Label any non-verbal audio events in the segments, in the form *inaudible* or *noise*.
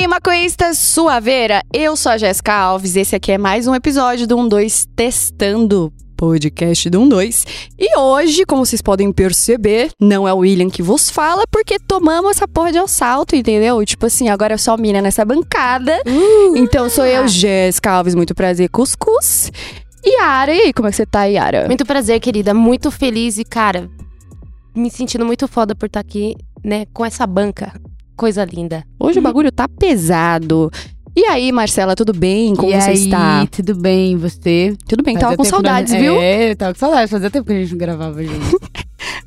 aí, maconhista suaveira? Eu sou a Jéssica Alves. Esse aqui é mais um episódio do 12 Testando podcast do 12. E hoje, como vocês podem perceber, não é o William que vos fala, porque tomamos essa porra de assalto, entendeu? Tipo assim, agora é só mina nessa bancada. Uh, então sou eu, Jéssica Alves, muito prazer, cuscuz. Yara, e aí, como é que você tá, Yara? Muito prazer, querida. Muito feliz e, cara, me sentindo muito foda por estar aqui, né, com essa banca. Coisa linda. Hoje o bagulho tá pesado. E aí, Marcela, tudo bem? Como e você aí, está? Tudo bem, você? Tudo bem, Fazia tava com saudades, não- viu? É, tava com saudades. Fazia tempo que a gente não gravava junto. *laughs*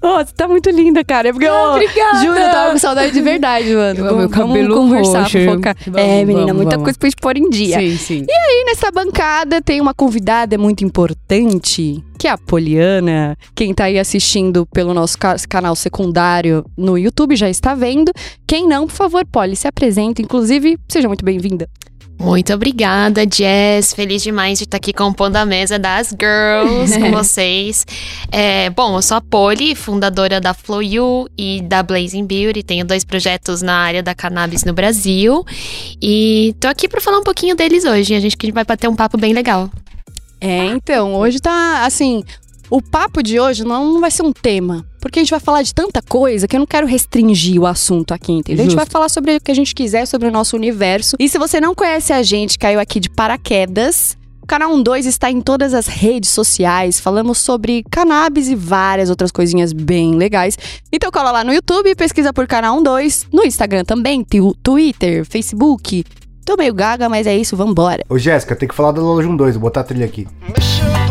Ô, você tá muito linda, cara. É porque eu, Obrigada! juro, eu tava com saudade de verdade, mano. Eu amo meu Vamos cabelo conversar, roxo. fofocar. Vamos, é, menina, vamos, muita vamos. coisa pra gente pôr em dia. Sim, sim. E nessa bancada tem uma convidada muito importante, que é a Poliana. Quem tá aí assistindo pelo nosso ca- canal secundário no YouTube já está vendo. Quem não, por favor, Poli, se apresenta. Inclusive, seja muito bem-vinda. Muito obrigada, Jess. Feliz demais de estar aqui compondo a mesa das girls com *laughs* vocês. É, bom, eu sou a Poli, fundadora da Flow You e da Blazing Beauty. Tenho dois projetos na área da cannabis no Brasil. E tô aqui para falar um pouquinho deles hoje. A gente vai bater um papo bem legal. É, então, hoje tá assim. O papo de hoje não vai ser um tema, porque a gente vai falar de tanta coisa que eu não quero restringir o assunto aqui, entendeu? A gente Justo. vai falar sobre o que a gente quiser, sobre o nosso universo. E se você não conhece a gente, caiu aqui de paraquedas. O canal 12 está em todas as redes sociais. Falamos sobre cannabis e várias outras coisinhas bem legais. Então cola lá no YouTube, pesquisa por canal 12, no Instagram também, Twitter, Facebook. Tô meio gaga, mas é isso, vambora. Ô Jéssica, tem que falar da loja 12, vou botar a trilha aqui. Mexeu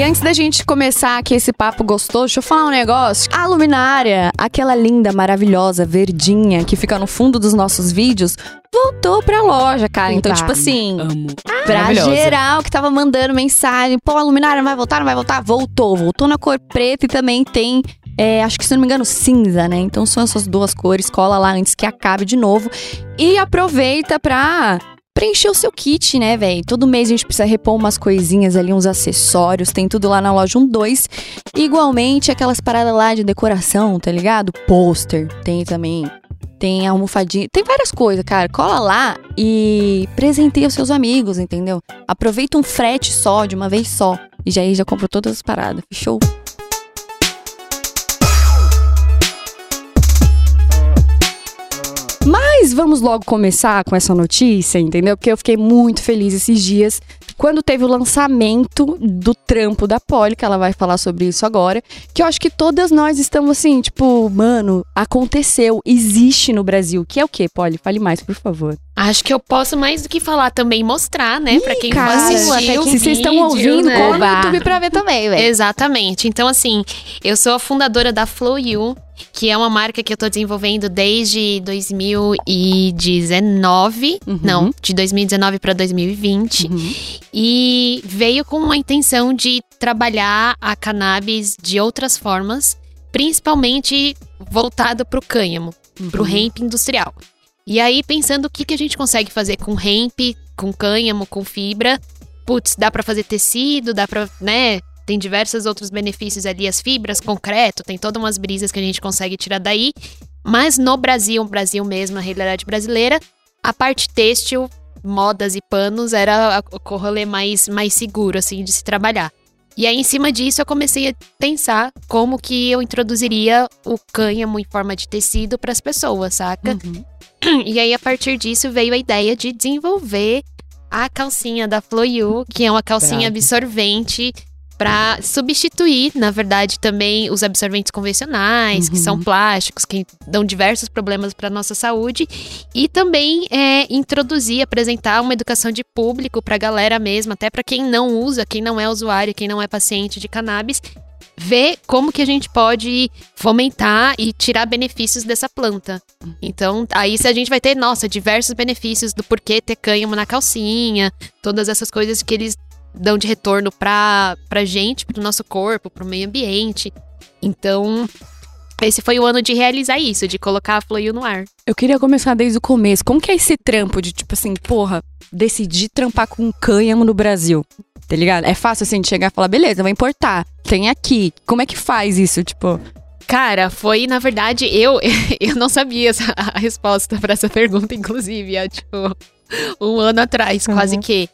E antes da gente começar aqui esse papo gostoso, deixa eu falar um negócio. A luminária, aquela linda, maravilhosa, verdinha que fica no fundo dos nossos vídeos, voltou pra loja, cara. Então, tipo assim, Amo. pra geral que tava mandando mensagem, pô, a luminária não vai voltar, não vai voltar, voltou. Voltou na cor preta e também tem. é, acho que se não me engano, cinza, né? Então são essas duas cores. Cola lá antes que acabe de novo. E aproveita pra preencher o seu kit, né, velho? Todo mês a gente precisa repor umas coisinhas ali, uns acessórios. Tem tudo lá na loja 12. Igualmente, aquelas paradas lá de decoração, tá ligado? Pôster, tem também. Tem almofadinha, tem várias coisas, cara. Cola lá e presenteia os seus amigos, entendeu? Aproveita um frete só, de uma vez só. E já aí já comprou todas as paradas. Fechou? Mas vamos logo começar com essa notícia, entendeu? Porque eu fiquei muito feliz esses dias quando teve o lançamento do trampo da Polly, que ela vai falar sobre isso agora. Que eu acho que todas nós estamos assim, tipo, mano, aconteceu, existe no Brasil. Que é o quê, Polly? Fale mais, por favor. Acho que eu posso mais do que falar também mostrar, né? Pra quem cara, assistiu até o que se vocês estão ouvindo, né? cola no. YouTube pra ver também, velho. Exatamente. Então, assim, eu sou a fundadora da Flow You, que é uma marca que eu tô desenvolvendo desde 2019. Uhum. Não, de 2019 para 2020. Uhum. E veio com a intenção de trabalhar a cannabis de outras formas, principalmente voltado pro cânhamo, pro hemp industrial. E aí, pensando o que, que a gente consegue fazer com hemp, com cânhamo, com fibra. Putz, dá pra fazer tecido, dá pra, né? Tem diversos outros benefícios ali, as fibras, concreto, tem todas umas brisas que a gente consegue tirar daí. Mas no Brasil, Brasil mesmo, a realidade brasileira, a parte têxtil, modas e panos era o rolê mais, mais seguro, assim, de se trabalhar. E aí, em cima disso, eu comecei a pensar como que eu introduziria o cânhamo em forma de tecido para as pessoas, saca? Uhum. E aí, a partir disso, veio a ideia de desenvolver a calcinha da Floyu, que é uma calcinha absorvente para substituir, na verdade, também os absorventes convencionais, que são plásticos, que dão diversos problemas para nossa saúde, e também é, introduzir, apresentar uma educação de público para a galera mesmo, até para quem não usa, quem não é usuário, quem não é paciente de cannabis, ver como que a gente pode fomentar e tirar benefícios dessa planta. Então, aí se a gente vai ter, nossa, diversos benefícios do porquê ter cânhamo na calcinha, todas essas coisas que eles dão de retorno pra, pra gente, pro nosso corpo, pro meio ambiente. Então, esse foi o ano de realizar isso, de colocar a Floyu no ar. Eu queria começar desde o começo. Como que é esse trampo de, tipo assim, porra, decidir trampar com cânhamo no Brasil? Tá ligado? É fácil, assim, de chegar e falar, beleza, vou importar. Tem aqui. Como é que faz isso, tipo... Cara, foi, na verdade, eu *laughs* eu não sabia essa, a resposta pra essa pergunta, inclusive, há, tipo, um ano atrás, quase que.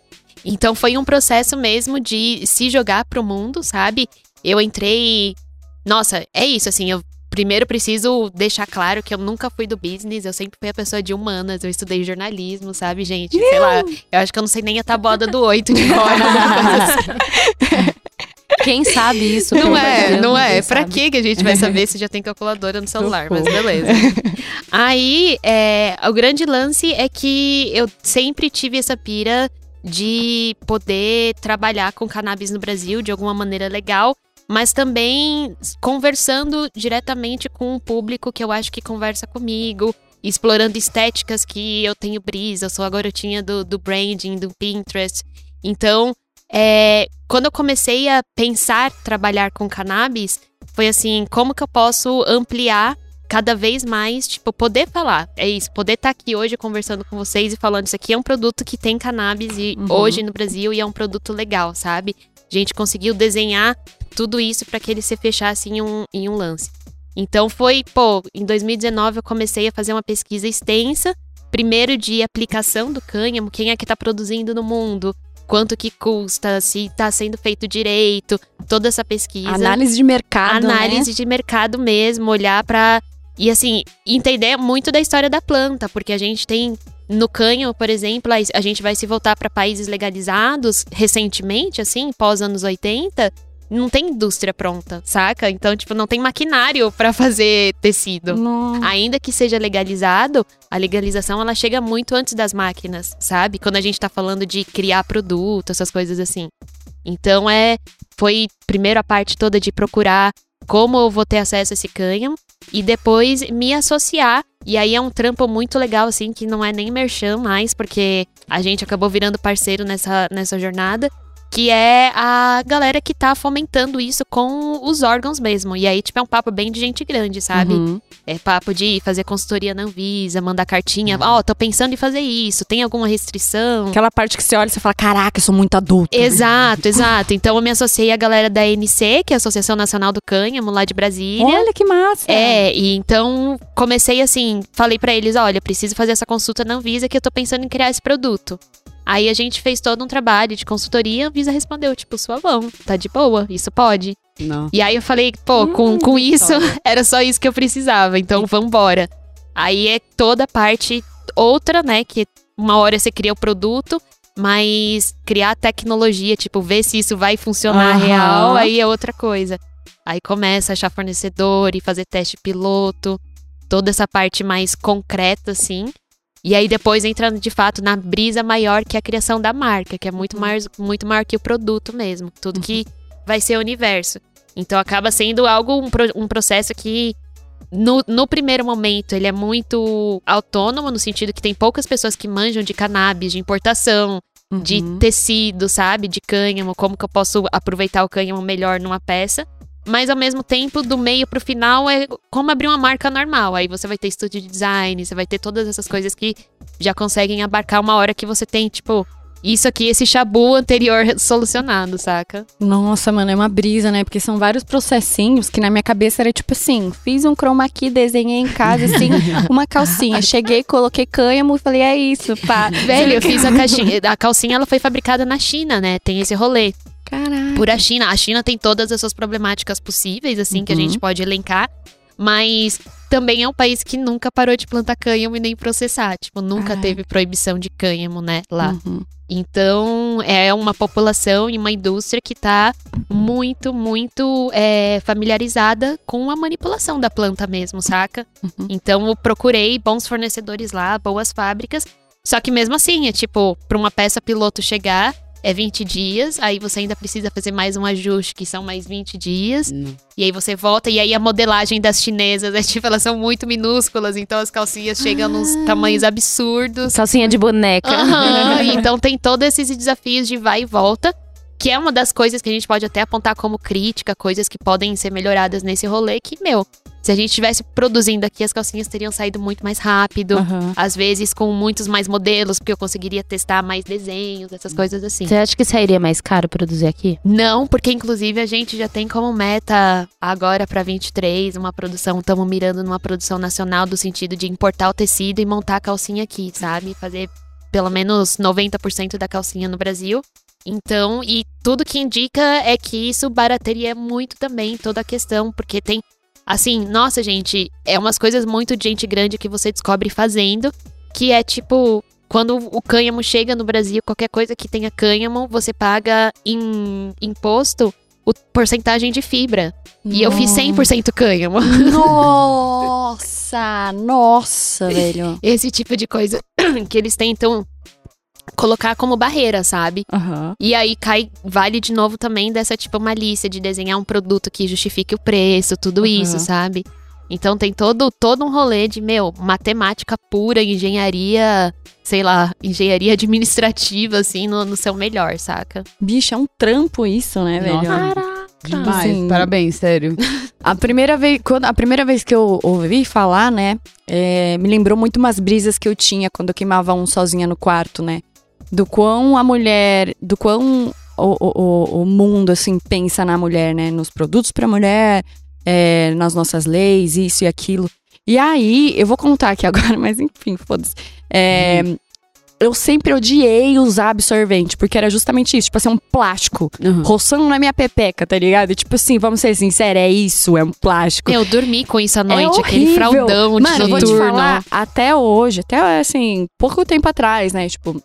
Então foi um processo mesmo de se jogar pro mundo, sabe? Eu entrei. Nossa, é isso, assim, eu primeiro preciso deixar claro que eu nunca fui do business, eu sempre fui a pessoa de humanas, eu estudei jornalismo, sabe, gente? Sei lá, eu acho que eu não sei nem a tabuada do oito de cor. *laughs* coisa assim. Quem sabe isso? Não é, Deus, não é. Pra que que a gente vai *laughs* saber se já tem calculadora no celular? Mas beleza. Aí, é, o grande lance é que eu sempre tive essa pira de poder trabalhar com cannabis no Brasil de alguma maneira legal, mas também conversando diretamente com um público que eu acho que conversa comigo, explorando estéticas que eu tenho brisa, eu sou a garotinha do, do branding, do Pinterest. Então, é, quando eu comecei a pensar trabalhar com cannabis, foi assim, como que eu posso ampliar cada vez mais, tipo, poder falar. É isso, poder estar aqui hoje conversando com vocês e falando isso aqui é um produto que tem cannabis e, Uhum. hoje no Brasil e é um produto legal, sabe? A gente conseguiu desenhar tudo isso para que ele se fechasse em um, em um lance. Então foi, pô, em 2019 eu comecei a fazer uma pesquisa extensa, primeiro de aplicação do cânhamo, quem é que tá produzindo no mundo, quanto que custa, se tá sendo feito direito, toda essa pesquisa Análise de mercado, né? análise de mercado mesmo, olhar pra. E assim, entender muito da história da planta, porque a gente tem. No canho, por exemplo, a- gente vai se voltar para países legalizados recentemente, assim, pós anos 80, não tem indústria pronta, saca? Então, tipo, não tem maquinário *laughs* pra fazer tecido. Nossa. Ainda que seja legalizado, a legalização ela chega muito antes das máquinas, sabe? Quando a gente tá falando de criar produto, essas coisas assim. Então é foi primeiro a parte toda de procurar como eu vou ter acesso a esse cânhamo e depois me associar. E aí é um trampo muito legal assim que não é nem merchan mais, porque a gente acabou virando parceiro nessa nessa jornada. Que é a galera que tá fomentando isso com os órgãos mesmo. E aí, tipo, é um papo bem de gente grande, sabe? Uhum. É papo de fazer consultoria na Anvisa, mandar cartinha. Ó, tô pensando em fazer isso. Tem alguma restrição? Aquela parte que você olha e você fala, caraca, eu sou muito adulto. Exato, exato. Então eu me associei à galera da ANC, que é a Associação Nacional do Cânhamo, lá de Brasília. Olha que massa. É, e então comecei assim, falei pra eles, olha, preciso fazer essa consulta na Anvisa que eu tô pensando em criar esse produto. Aí a gente fez todo um trabalho de consultoria, a Anvisa respondeu, tipo, sua mão, tá de boa, isso pode. Não. E aí eu falei, pô, com, com isso *laughs* era só isso que eu precisava, então vambora. Aí é toda a parte outra, né, que uma hora você cria o produto, mas criar tecnologia, tipo, ver se isso vai funcionar Aham. real, aí é outra coisa. Aí começa a achar fornecedor e fazer teste piloto, toda essa parte mais concreta, assim. E aí depois entra de fato na brisa maior que é a criação da marca, que é muito, mais, muito maior que o produto mesmo. Tudo que *laughs* vai ser o universo. Então acaba sendo algo, um, um processo que no, no primeiro momento ele é muito autônomo, no sentido que tem poucas pessoas que manjam de cannabis, de importação, de Uhum. tecido, sabe? De cânhamo, como que eu posso aproveitar o cânhamo melhor numa peça. Mas ao mesmo tempo, do meio pro final, é como abrir uma marca normal. Aí você vai ter estúdio de design, você vai ter todas essas coisas que já conseguem abarcar uma hora que você tem, tipo, isso aqui, esse chabu anterior solucionado, saca? Nossa, mano, é uma brisa, né? Porque são vários processinhos que na minha cabeça era tipo assim: fiz um chroma key, desenhei em casa, assim, *laughs* uma calcinha. Cheguei, coloquei cânhamo e falei: é isso, pá. Velho, eu fiz a caixinha. A calcinha ela foi fabricada na China, né? Tem esse rolê. Caraca. Por a China. A China tem todas essas problemáticas possíveis, assim, que a Uhum. gente pode elencar. Mas também é um país que nunca parou de plantar cânhamo e nem processar. Tipo, nunca Ah. teve proibição de cânhamo, né? Lá. Uhum. Então, é uma população e uma indústria que tá muito, muito é, familiarizada com a manipulação da planta mesmo, saca? Uhum. Então, eu procurei bons fornecedores lá, boas fábricas. Só que mesmo assim, é tipo, pra uma peça piloto chegar, é 20 dias, aí você ainda precisa fazer mais um ajuste, que são mais 20 dias. Não. E aí você volta, e aí a modelagem das chinesas é tipo, elas são muito minúsculas, então as calcinhas chegam nos tamanhos absurdos. Calcinha de boneca. Aham, *laughs* então tem todos esses desafios de vai e volta, que é uma das coisas que a gente pode até apontar como crítica, coisas que podem ser melhoradas nesse rolê, que, meu, Se a gente estivesse produzindo aqui, as calcinhas teriam saído muito mais rápido. Aham. Às vezes com muitos mais modelos, porque eu conseguiria testar mais desenhos, essas coisas assim. Você acha que sairia mais caro produzir aqui? Não, porque inclusive a gente já tem como meta agora pra 23 uma produção, estamos mirando numa produção nacional do sentido de importar o tecido e montar a calcinha aqui, sabe? Fazer pelo menos 90% da calcinha no Brasil. Então, e tudo que indica é que isso barateria muito também toda a questão, porque tem assim, nossa, gente, é umas coisas muito de gente grande que você descobre fazendo, que é tipo, quando o cânhamo chega no Brasil, qualquer coisa que tenha cânhamo, você paga em imposto o porcentagem de fibra. E eu fiz 100% cânhamo. Nossa, nossa, velho. *laughs* Esse tipo de coisa que eles tentam colocar como barreira, sabe? Aham. E aí cai, vale de novo também dessa tipo malícia de desenhar um produto que justifique o preço, tudo Aham. isso, sabe? Então tem todo, todo um rolê de, meu, matemática pura, engenharia, sei lá, engenharia *laughs* administrativa, assim, no, no seu melhor, saca? Bicho, é um trampo isso, né, velho? Nossa. Demais. Assim, Parabéns, sério. A primeira vez, quando, a primeira vez que eu ouvi falar, né, é, me lembrou muito umas brisas que eu tinha quando eu queimava um sozinha no quarto, né? Do quão a mulher, do quão o, o, o- mundo, assim, pensa na mulher, né? Nos produtos pra mulher, é, nas nossas leis, isso e aquilo. E aí, eu vou contar aqui *laughs* agora, mas enfim, foda-se. É, Eu sempre odiei usar absorvente, porque era justamente isso, tipo assim, um plástico Aham. roçando na minha pepeca, tá ligado? E, tipo assim, vamos ser sinceros, é isso, é um plástico. Eu dormi com isso à É noite, aquele horrível. fraldão de Mano, eu vou te falar, até hoje, até assim, pouco tempo atrás, né? Tipo,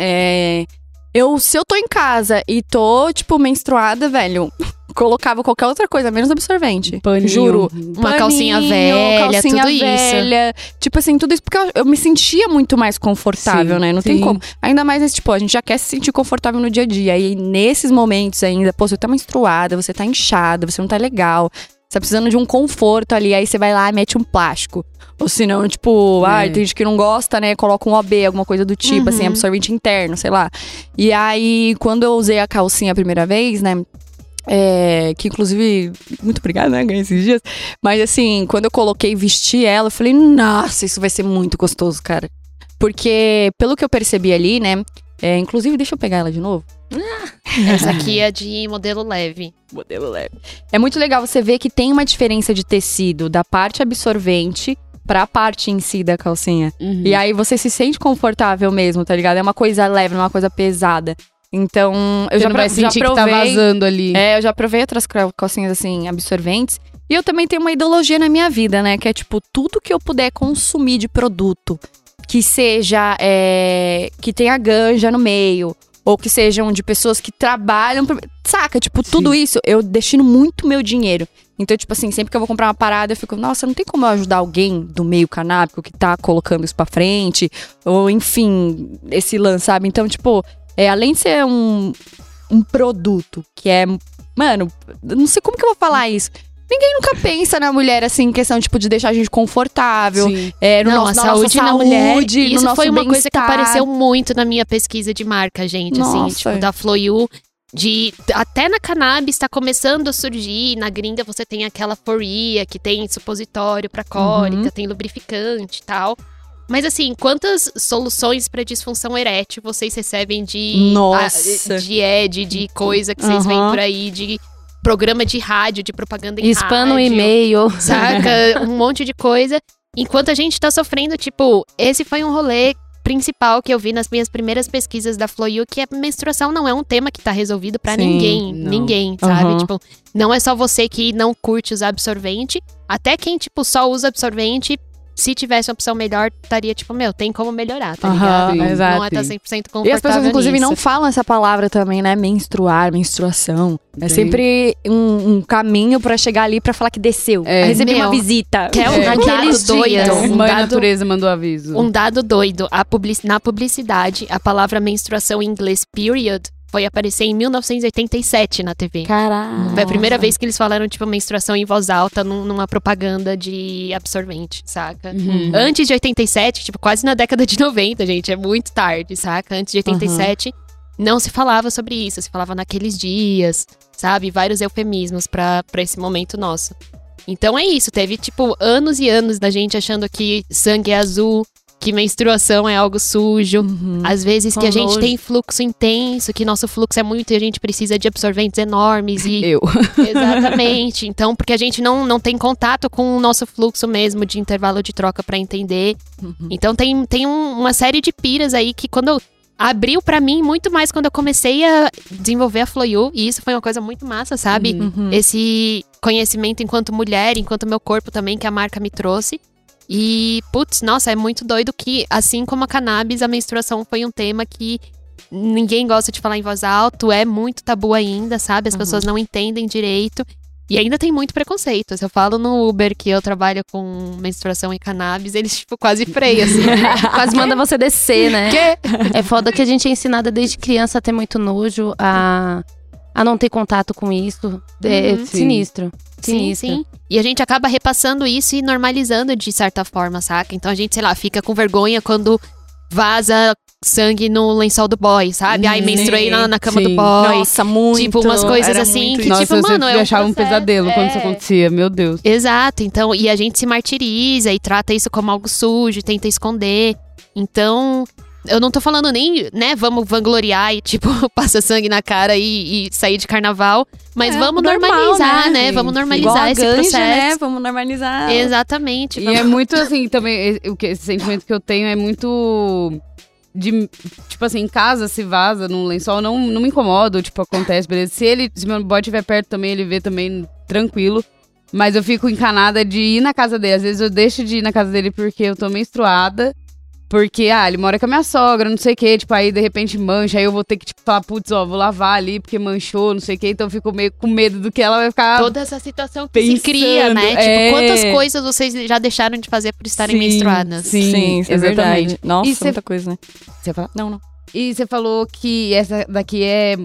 é. Eu, se eu tô em casa e tô, tipo, menstruada, velho, *laughs* colocava qualquer outra coisa, menos absorvente. Paninho. Juro. Uma calcinha Paninho, velha, calcinha tudo isso. velha. Tipo assim, tudo isso porque eu, eu me sentia muito mais confortável, Sim, né? Não tem sim. como. Ainda mais nesse, tipo, a gente já quer se sentir confortável no dia a dia. E nesses momentos ainda, pô, você tá menstruada, você tá inchada, você não tá legal. Você tá precisando de um conforto ali, aí você vai lá e mete um plástico. Ou senão, tipo, É. ah, tem gente que não gosta, né? Coloca um OB, alguma coisa do tipo, assim, Uhum. absorvente interno, sei lá. E aí, quando eu usei a calcinha a primeira vez, né? É, que inclusive, muito obrigada, né? Ganhei esses dias. Mas assim, quando eu coloquei e vesti ela, eu falei, nossa, isso vai ser muito gostoso, cara. Porque, pelo que eu percebi ali, né? é, inclusive, deixa eu pegar ela de novo. *laughs* Essa aqui é de modelo leve. Modelo leve. É muito legal você ver que tem uma diferença de tecido da parte absorvente pra parte em si da calcinha. Uhum. E aí você se sente confortável mesmo, tá ligado? É uma coisa leve, não é uma coisa pesada. Então, eu Você já, não vai já sentir que tá provei. vazando ali. É, eu já provei outras cal- calcinhas assim, absorventes. E eu também tenho uma ideologia na minha vida, né? Que é tipo, tudo que eu puder consumir de produto que seja. é, que tenha ganja no meio. Ou que sejam de pessoas que trabalham. pra- Saca? Tipo, tudo isso, eu destino muito meu dinheiro. Então, tipo assim, sempre que eu vou comprar uma parada, eu fico, nossa, não tem como eu ajudar alguém do meio canábico que tá colocando isso pra frente. Ou, enfim, esse lance, sabe? Então, tipo, é, além de ser um, um produto que é. Mano, não sei como que eu vou falar isso. Ninguém nunca pensa na mulher, assim, em questão, tipo, de deixar a gente confortável. Sim. É, no não, nosso, a na nossa saúde na mulher. saúde, no Isso nosso foi uma coisa que apareceu muito na minha pesquisa de marca, gente. Assim, Nossa. tipo, da Floyu. De, até na cannabis tá começando a surgir. Na gringa você tem aquela foria que tem supositório pra cólica, Uhum. tem lubrificante e tal. Mas assim, quantas soluções pra disfunção erétil vocês recebem de Nossa. a- de ED, de coisa que vocês veem Aham. por aí, de programa de rádio, de propaganda em Spam no rádio e-mail. saca? *laughs* um monte de coisa. Enquanto a gente tá sofrendo, tipo, esse foi um rolê principal que eu vi nas minhas primeiras pesquisas da Floyu, que a menstruação não é um tema que tá resolvido pra Sim, ninguém. não. Ninguém, sabe? Aham. Tipo, não é só você que não curte usar absorvente. Até quem, tipo, só usa absorvente, se tivesse uma opção melhor, estaria, tipo, meu, tem como melhorar, tá Aham, ligado? exato. Não é tá 100% confortável E as pessoas, inclusive, nisso. não falam essa palavra também, né? Menstruar, menstruação. É Tem. sempre um, um caminho pra chegar ali pra falar que desceu. É. É. Receber Meu, uma visita. quer um *laughs* É. dado Naqueles doido, um Mãe dado- natureza mandou aviso. Um dado doido, a publici- na publicidade, a palavra menstruação em inglês period foi aparecer em 1987 na TV. Caralho. Foi a primeira vez que eles falaram, tipo, menstruação em voz alta num- numa propaganda de absorvente, saca? Uhum. Antes de 87, tipo, quase na década de 90, gente, é muito tarde, saca? Antes de 87, não se falava sobre isso, se falava naqueles dias, sabe? Vários eufemismos pra, pra esse momento nosso. Então é isso, teve tipo anos e anos da gente achando que sangue é azul, que menstruação é algo sujo. Uhum. Às vezes que Com a gente nojo. tem fluxo intenso, que nosso fluxo é muito e a gente precisa de absorventes enormes e Eu. *laughs* Exatamente. Então, porque a gente não, não tem contato com o nosso fluxo mesmo de intervalo de troca pra entender. Então tem, tem um- uma série de piras aí que quando eu- abriu pra mim muito mais quando eu comecei a desenvolver a Floyu, e isso foi uma coisa muito massa, sabe? Uhum. Esse conhecimento enquanto mulher, enquanto meu corpo também que a marca me trouxe. E, putz, nossa, é muito doido que, assim como a cannabis, a menstruação foi um tema que ninguém gosta de falar em voz alta, é muito tabu ainda, sabe? As pessoas não entendem direito. E ainda tem muito preconceito. Se eu falo no Uber que eu trabalho com menstruação e cannabis, eles, tipo, quase freiam, assim. *laughs* Quase manda você descer, né? Quê? É foda que a gente é ensinada desde criança a ter muito nojo, a, a não ter contato com isso. É Uhum. sinistro. Sim, Sinistro. sim. E a gente acaba repassando isso e normalizando de certa forma, saca? Então a gente, sei lá, fica com vergonha quando vaza sangue no lençol do boy, sabe? Ai, Sim. menstruei na, na cama do Sim. boy. Nossa, muito. Tipo, umas coisas Era assim muito que, Nossa, tipo, eu mano, sempre é um achava um pesadelo quando isso é. acontecia, meu Deus. Exato, então, e a gente se martiriza e trata isso como algo sujo, tenta esconder. Então, eu não tô falando nem, né, vamos vangloriar e, tipo, *laughs* passa sangue na cara e, e sair de carnaval, mas É, vamos normal, normalizar, né? Sim, Vamos normalizar a esse ganja, processo. né? Vamos normalizar. Exatamente. E vamos- é muito assim, também, o que, esse sentimento que eu tenho é muito. De, tipo assim, em casa se vaza num lençol, não, não me incomoda, tipo, acontece, beleza. Se ele, se meu boy estiver perto também, ele vê também tranquilo. Mas eu fico encanada de ir na casa dele. Às vezes eu deixo de ir na casa dele porque eu tô menstruada. Porque, ah, ele mora com a minha sogra, não sei o quê. Tipo, aí de repente mancha. Aí eu vou ter que, tipo, falar, putz, ó, vou lavar ali porque manchou, não sei o quê. Então eu fico meio com medo do que ela vai ficar. Toda essa situação que se pensando, cria, né? Tipo, é. quantas coisas vocês já deixaram de fazer por estarem Sim, menstruadas? Sim, isso é exatamente. verdade. Nossa, E cê- muita coisa, né? Você fala? Não, não. E você falou que essa daqui é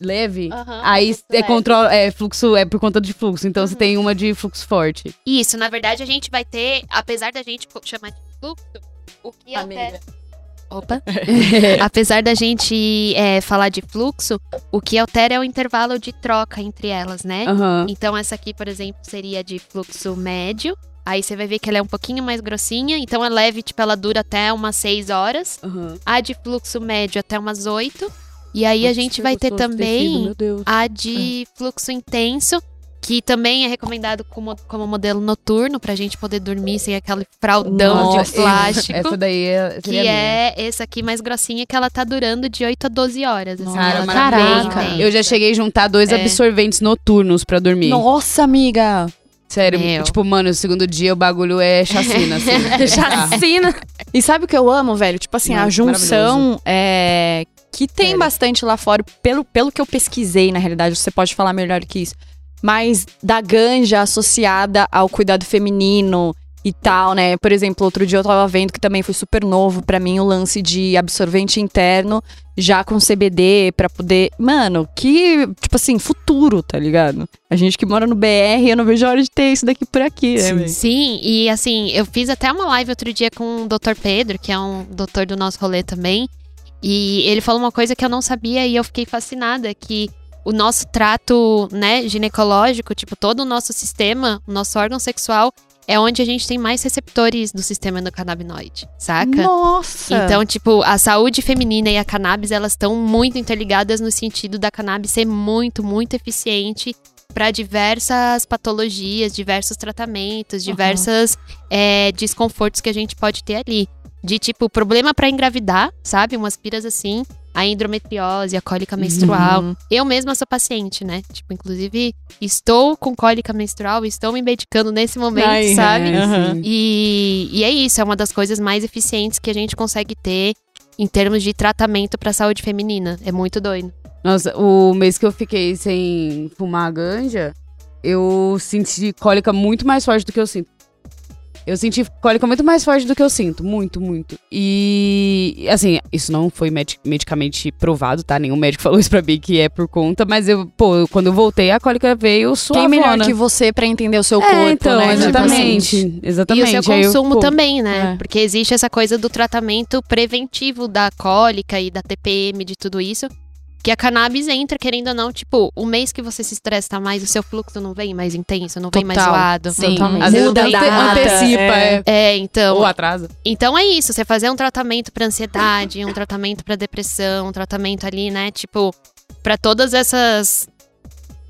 leve. Aham, Aí é leve. controle, é fluxo, é por conta de fluxo. Então você tem uma de fluxo forte. Isso, na verdade, a gente vai ter, apesar da gente co- chamar de fluxo, o que altera. Opa! *laughs* apesar da gente é, falar de fluxo, o que altera é o intervalo de troca entre elas, né? Aham. Então, essa aqui, por exemplo, seria de fluxo médio. Aí você vai ver que ela é um pouquinho mais grossinha. Então, é leve, tipo, ela dura até umas 6 horas. Aham. A de fluxo médio até umas 8. E aí a gente vai ter também Deus. a de fluxo intenso, que também é recomendado como, como modelo noturno, pra gente poder dormir sem aquele fraldão Nossa, de plástico. Essa daí é, Que a minha. é essa aqui mais grossinha, que ela tá durando de 8 a 12 horas. Assim, Cara, tá maravilhoso. bem. Eu já cheguei a juntar dois É. absorventes noturnos pra dormir. Nossa, amiga. Sério, Meu. tipo, mano, o segundo dia o bagulho é chacina, assim. *laughs* Chacina. E sabe o que eu amo, velho? Tipo assim, Não, a junção é, que tem Sério. bastante lá fora, pelo, pelo que eu pesquisei, na realidade, você pode falar melhor que isso. Mas da ganja associada ao cuidado feminino e tal, né? Por exemplo, outro dia eu tava vendo que também foi super novo pra mim o lance de absorvente interno já com CBD pra poder, mano, que tipo assim, futuro, tá ligado? A gente que mora no BR, eu não vejo a hora de ter isso daqui por aqui, né? velho? Sim, e assim, eu fiz até uma live outro dia com o Dr. Pedro, que é um doutor do nosso rolê também. E ele falou uma coisa que eu não sabia e eu fiquei fascinada, que o nosso trato, né, ginecológico, tipo, todo o nosso sistema, o nosso órgão sexual, é onde a gente tem mais receptores do sistema endocannabinoide, saca? Nossa! Então, tipo, a saúde feminina e a cannabis, elas estão muito interligadas no sentido da cannabis ser muito, muito eficiente para diversas patologias, diversos tratamentos, diversas é, desconfortos que a gente pode ter ali. De tipo, problema para engravidar, sabe? Umas piras assim, a endometriose, a cólica menstrual. Uhum. Eu mesma sou paciente, né? Tipo, inclusive, estou com cólica menstrual, estou me medicando nesse momento, Ai, sabe? é, aham. E, e é isso, é uma das coisas mais eficientes que a gente consegue ter em termos de tratamento pra saúde feminina. É muito doido. Nossa, o mês que eu fiquei sem fumar a ganja, eu senti cólica muito mais forte do que eu sinto. Eu senti cólica muito mais forte do que eu sinto. Muito, muito. E, assim, isso não foi medi- medicamente provado, tá? Nenhum médico *laughs* falou isso pra mim que é por conta, mas eu, pô, quando eu voltei, a cólica veio suave. Quem melhor que você pra entender o seu corpo, é, então, né? Tipo exatamente. assim. Exatamente. E o seu Aí eu, consumo pô, também, né? É. Porque existe essa coisa do tratamento preventivo da cólica e da TPM, de tudo isso. Que a cannabis entra, querendo ou não, tipo, o mês que você se estressa mais, o seu fluxo não vem mais intenso, não vem mais Total. zoado. Sim, Totalmente. às vezes Muda ante- data, antecipa, é. É, então. Ou atrasa. Então é isso, você fazer um tratamento pra ansiedade, um tratamento pra depressão, um tratamento ali, né, tipo, pra todas essas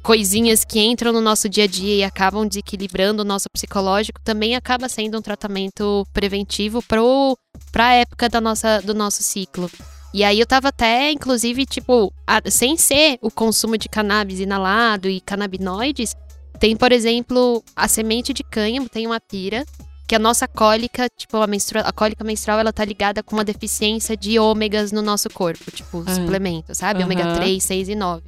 coisinhas que entram no nosso dia a dia e acabam desequilibrando o nosso psicológico, também acaba sendo um tratamento preventivo pro pra época da nossa do nosso ciclo. E aí eu tava até, inclusive, tipo, a- sem ser o consumo de cannabis inalado e canabinoides, tem, por exemplo, a semente de cânhamo, tem uma pira, que a nossa cólica, tipo, a, menstrua- a cólica menstrual, ela tá ligada com uma deficiência de ômegas no nosso corpo, tipo, Ah. suplemento, sabe? Aham. Ômega 3, 6 e 9.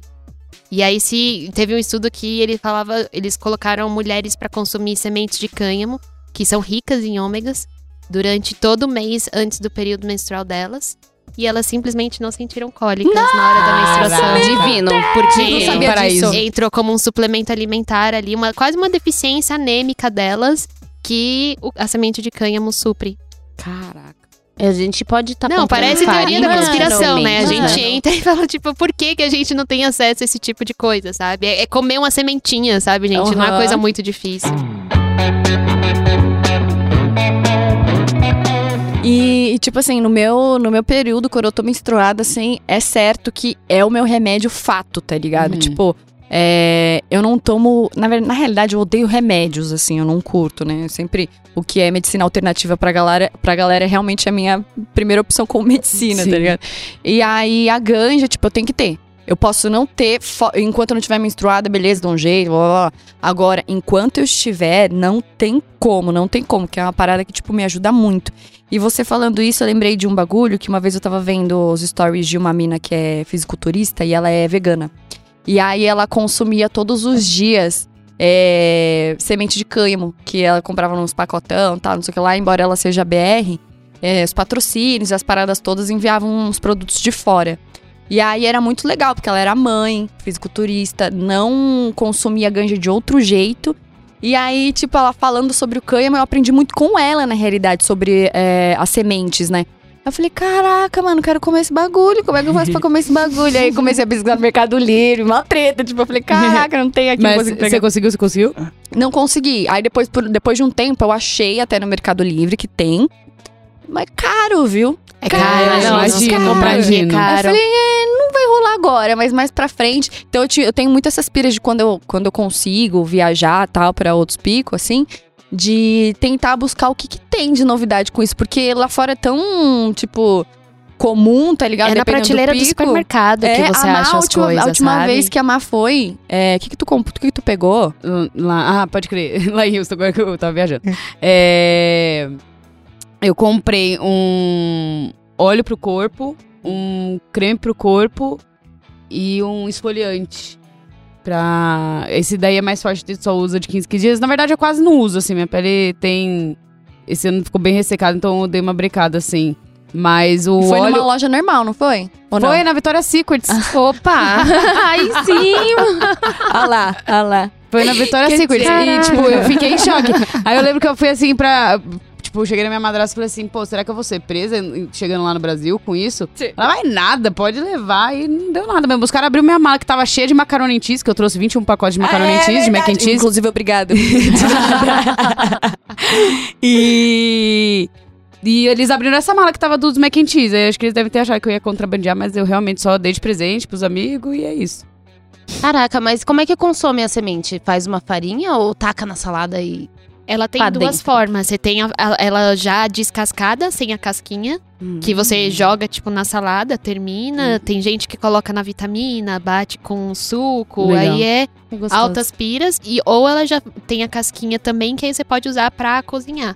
E aí, se teve um estudo que ele falava, eles colocaram mulheres para consumir sementes de cânhamo, que são ricas em ômegas, durante todo o mês antes do período menstrual delas. E elas simplesmente não sentiram cólicas na hora da menstruação. Divino. Porque Não sabia paraíso. disso. entrou como um suplemento alimentar ali, uma, quase uma deficiência anêmica delas que a semente de cânhamo supre. Caraca. A gente pode estar não, parece teoria da conspiração, né? A gente entra e fala, tipo, por que, que a gente não tem acesso a esse tipo de coisa, sabe? É, é comer uma sementinha, sabe, gente? Não é coisa muito difícil. E, e, tipo assim, no meu, no meu período, quando eu tô menstruada, assim, é certo que é o meu remédio fato, tá ligado? Uhum. Tipo, é, eu não tomo. Na, na realidade, eu odeio remédios, assim, eu não curto, né? Eu sempre. O que é medicina alternativa pra galera, pra galera é realmente a minha primeira opção como medicina, Sim. tá ligado? E aí a ganja, tipo, eu tenho que ter. Eu posso não ter, enquanto eu não estiver menstruada, beleza, de um jeito, blá, blá, blá. Agora, enquanto eu estiver, não tem como, não tem como, que é uma parada que, tipo, me ajuda muito. E você falando isso, eu lembrei de um bagulho que uma vez eu tava vendo os stories de uma mina que é fisiculturista e ela é vegana. E aí ela consumia todos os dias é, semente de cânhamo, que ela comprava nos pacotão, tal, não sei o que lá, embora ela seja BR, é, os patrocínios, as paradas todas enviavam uns produtos de fora. E aí era muito legal, porque ela era mãe, fisiculturista, não consumia ganja de outro jeito. E aí, tipo, ela falando sobre o cânhamo, eu aprendi muito com ela, na realidade, sobre é, as sementes, né? Eu falei, caraca, mano, quero comer esse bagulho. Como é que eu faço pra comer esse bagulho? Aí comecei a pesquisar no Mercado Livre, uma treta. Tipo, eu falei, caraca, não tem aqui. Mas você conseguiu, você conseguiu? Não consegui. Aí depois, por- depois de um tempo, eu achei até no Mercado Livre que tem. Mas caro, viu? É Caro, caro, não, gente. imagino, Caro, imagino. é caro. Eu falei, é, agora, mas mais pra frente. Então eu, ti- eu tenho muito essas piras de quando eu, quando eu consigo viajar tal pra outros picos, assim. De tentar buscar o que, que tem de novidade com isso. Porque lá fora é tão, tipo, comum, tá ligado? É na Dependendo prateleira do, pico. supermercado É, que você acha a as última, coisas, A última sabe? vez que a Má foi, é, o que que tu que que tu pegou? Lá, ah, pode crer. *laughs* Lá em Houston, agora que eu tava viajando. É, eu comprei um óleo pro corpo, um creme pro corpo e um esfoliante. Pra... Esse daí é mais forte, que só usa de 15 15 dias. Na verdade, eu quase não uso, assim. Minha pele tem... Esse ano ficou bem ressecada, então eu dei uma brecada, assim. Mas o foi óleo... numa loja normal, não foi? Ou não? Foi na Victoria's Secrets. *laughs* Opa! *laughs* Aí sim! Ah lá, ah lá. Foi na Victoria's Que Secret. E, tipo, eu fiquei em choque. Aí eu lembro que eu fui assim pra. Tipo, eu cheguei na minha madrasta e falei assim, pô, será que eu vou ser presa chegando lá no Brasil com isso? Sim. Ela vai nada, pode levar. E não deu nada mesmo. Os caras abriram minha mala que tava cheia de macaroni em cheese, que eu trouxe 21 pacotes de macaroni Ah, em é cheese, de mac and cheese. Inclusive, obrigado. *laughs* E. E eles abriram essa mala que tava dos mac and cheese. Aí acho que eles devem ter achado que eu ia contrabandear, mas eu realmente só dei de presente pros amigos e é isso. Caraca, mas como é que consome a semente? Faz uma farinha ou taca na salada e. Ela tem duas dentro. formas. Você tem a- a- ela já descascada, sem a casquinha, que você joga, tipo, na salada, termina. Tem gente que coloca na vitamina, bate com suco. Legal. Aí é É gostoso. altas piras. E, ou ela já tem a casquinha também, que aí você pode usar pra cozinhar.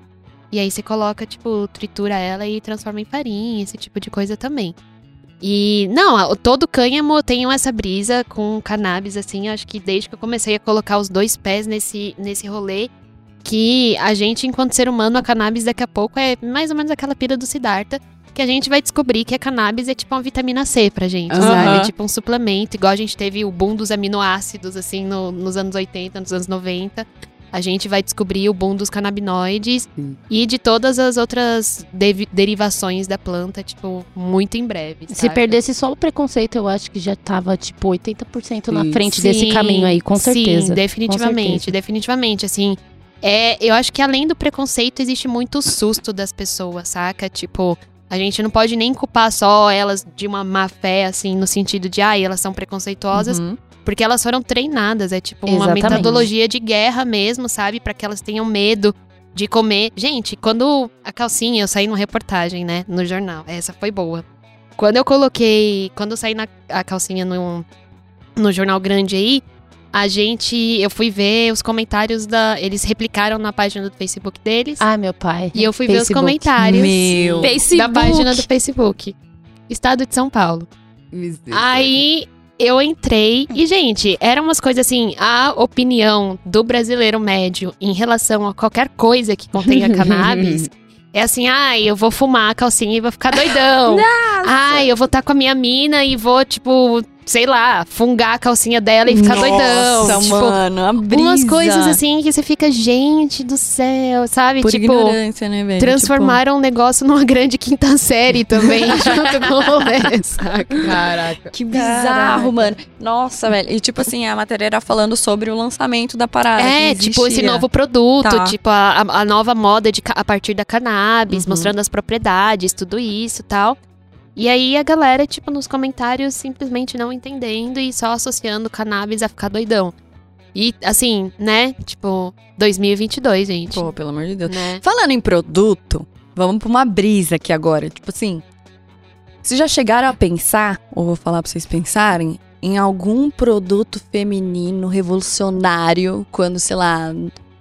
E aí você coloca, tipo, tritura ela e transforma em farinha, esse tipo de coisa também. E, não, todo cânhamo tem essa brisa com cannabis, assim, acho que desde que eu comecei a colocar os dois pés nesse, nesse rolê, que a gente, enquanto ser humano, a cannabis daqui a pouco é mais ou menos aquela pira do Siddhartha, que a gente vai descobrir que a cannabis é tipo uma vitamina C pra gente, Aham. sabe? É tipo um suplemento, igual a gente teve o boom dos aminoácidos, assim, no- nos anos 80, nos anos 90. a gente vai descobrir o boom dos canabinoides Sim. e de todas as outras devi- derivações da planta, tipo, muito em breve. Se saca? perdesse só o preconceito, eu acho que já tava, tipo, 80% na Sim. frente desse Sim, caminho aí, com certeza. Sim, definitivamente, certeza. definitivamente, assim. É, eu acho que além do preconceito, existe muito susto das pessoas, saca? Tipo, a gente não pode nem culpar só elas de uma má fé, assim, no sentido de, ai, elas são preconceituosas, Uhum. porque elas foram treinadas. É tipo uma Exatamente. metodologia de guerra mesmo, sabe? Pra que elas tenham medo de comer. Gente, quando a calcinha, eu saí numa reportagem, né, no jornal. Essa foi boa. Quando eu coloquei, quando eu saí na a calcinha no, no jornal grande aí, a gente, eu fui ver os comentários da, eles replicaram na página do Facebook deles. Ah, meu pai. e eu fui ver os Facebook. comentários Meu. da Facebook. página do Facebook. Estado de São Paulo. Aí eu entrei e, gente, eram umas coisas assim, a opinião do brasileiro médio em relação a qualquer coisa que contenha *laughs* cannabis é assim, ai, eu vou fumar a calcinha e vou ficar doidão. *laughs* Ai, eu vou estar com a minha mina e vou, tipo, sei lá, fungar a calcinha dela e ficar doidão. Nossa, Tipo, mano, a brisa. umas coisas assim que você fica, gente do céu, sabe? Por tipo, ignorância, né, velho? transformaram o negócio numa grande quinta série também, *laughs* junto com saca? Caraca. Tipo, que bizarro, mano. Nossa, velho. E tipo assim, a matéria era falando sobre o lançamento da parada. É, que tipo esse novo produto, Tá. tipo a, a- nova moda de, a partir da cannabis, Uhum. mostrando as propriedades, tudo isso e tal. E aí a galera, tipo, nos comentários simplesmente não entendendo e só associando cannabis a ficar doidão. E assim, né? Tipo, 2022, gente. Pô, pelo amor de Deus. Né? Falando em produto, vamos pra uma brisa aqui agora. Tipo assim, vocês já chegaram a pensar, ou vou falar pra vocês pensarem, em algum produto feminino revolucionário quando, sei lá,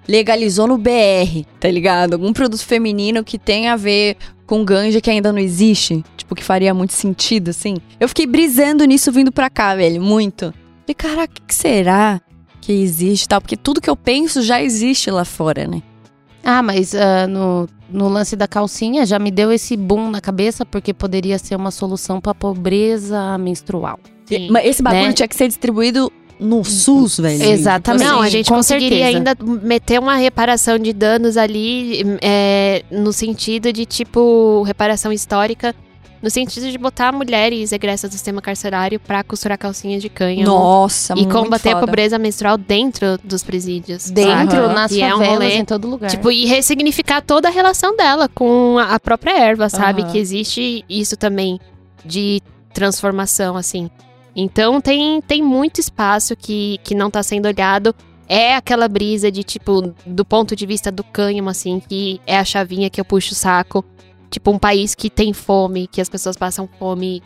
legalizou no BR, tá ligado? Algum produto feminino que tenha a ver com ganja que ainda não existe? Tipo, que faria muito sentido, assim. Eu fiquei brisando nisso vindo pra cá, velho, muito. Falei, caraca, o que será que existe e tal? Porque tudo que eu penso já existe lá fora, né? Ah, mas ah, no, no lance da calcinha já me deu esse boom na cabeça, porque poderia ser uma solução pra pobreza menstrual. Sim. Mas esse bagulho Né? tinha que ser distribuído no SUS, velho. Exatamente. Não, a gente com conseguiria certeza. ainda meter uma reparação de danos ali, é, no sentido de, tipo, reparação histórica, no sentido de botar mulheres egressas do sistema carcerário pra costurar calcinhas de cânhamo. Nossa, E muito combater a foda. pobreza menstrual dentro dos presídios. Dentro, Aham. nas E é um favelas, rolê, em todo lugar. Tipo, e ressignificar toda a relação dela com a a própria erva, sabe? Aham. Que existe isso também de transformação, assim. Então tem, tem muito espaço que, que não tá sendo olhado. É aquela brisa de, tipo, do ponto de vista do cânhamo, assim, que é a chavinha que eu puxo o saco. Tipo, um país que tem fome, que as pessoas passam fome.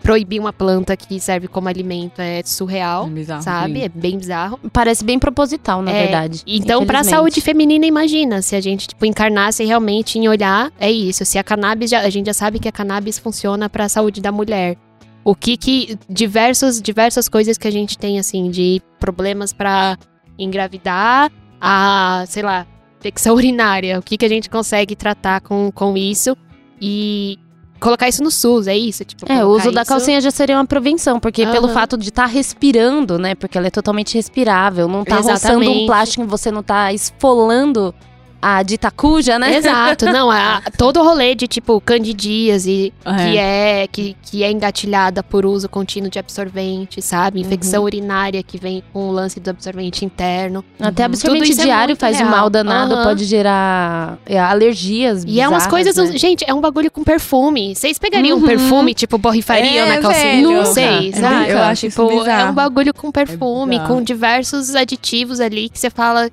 Proibir uma planta que serve como alimento é surreal, É bizarro. sabe? É bem bizarro. Parece bem proposital, na É, verdade. Então, pra infelizmente. saúde feminina, imagina, se a gente, tipo, encarnasse realmente em olhar, é isso. Se a cannabis, já- a gente já sabe que a cannabis funciona pra saúde da mulher. O que que, diversos, diversas coisas que a gente tem, assim, de problemas pra engravidar, a, sei lá, infecção *laughs* urinária, o que que a gente consegue tratar com, com isso e colocar isso no SUS, é isso? Tipo, É, o uso da isso- calcinha já seria uma prevenção, porque pelo Aham. fato de estar respirando, né? Porque ela é totalmente respirável, não tá roçando um plástico e você não tá esfolando a dita cuja, né? Exato, não, a- todo o rolê de tipo candidíase, É. que é que, que é engatilhada por uso contínuo de absorvente, sabe? Infecção urinária que vem com o lance do absorvente interno. Até Tudo absorvente isso é diário muito faz um real. mal danado, pode gerar é, alergias E é umas coisas, né? gente, é um bagulho com perfume. Vocês pegariam Uhum. um perfume, tipo, borrifariam É, na calcinha de vocês, É, sabe? eu acho isso tipo, é um bagulho com perfume, com diversos aditivos ali que você fala,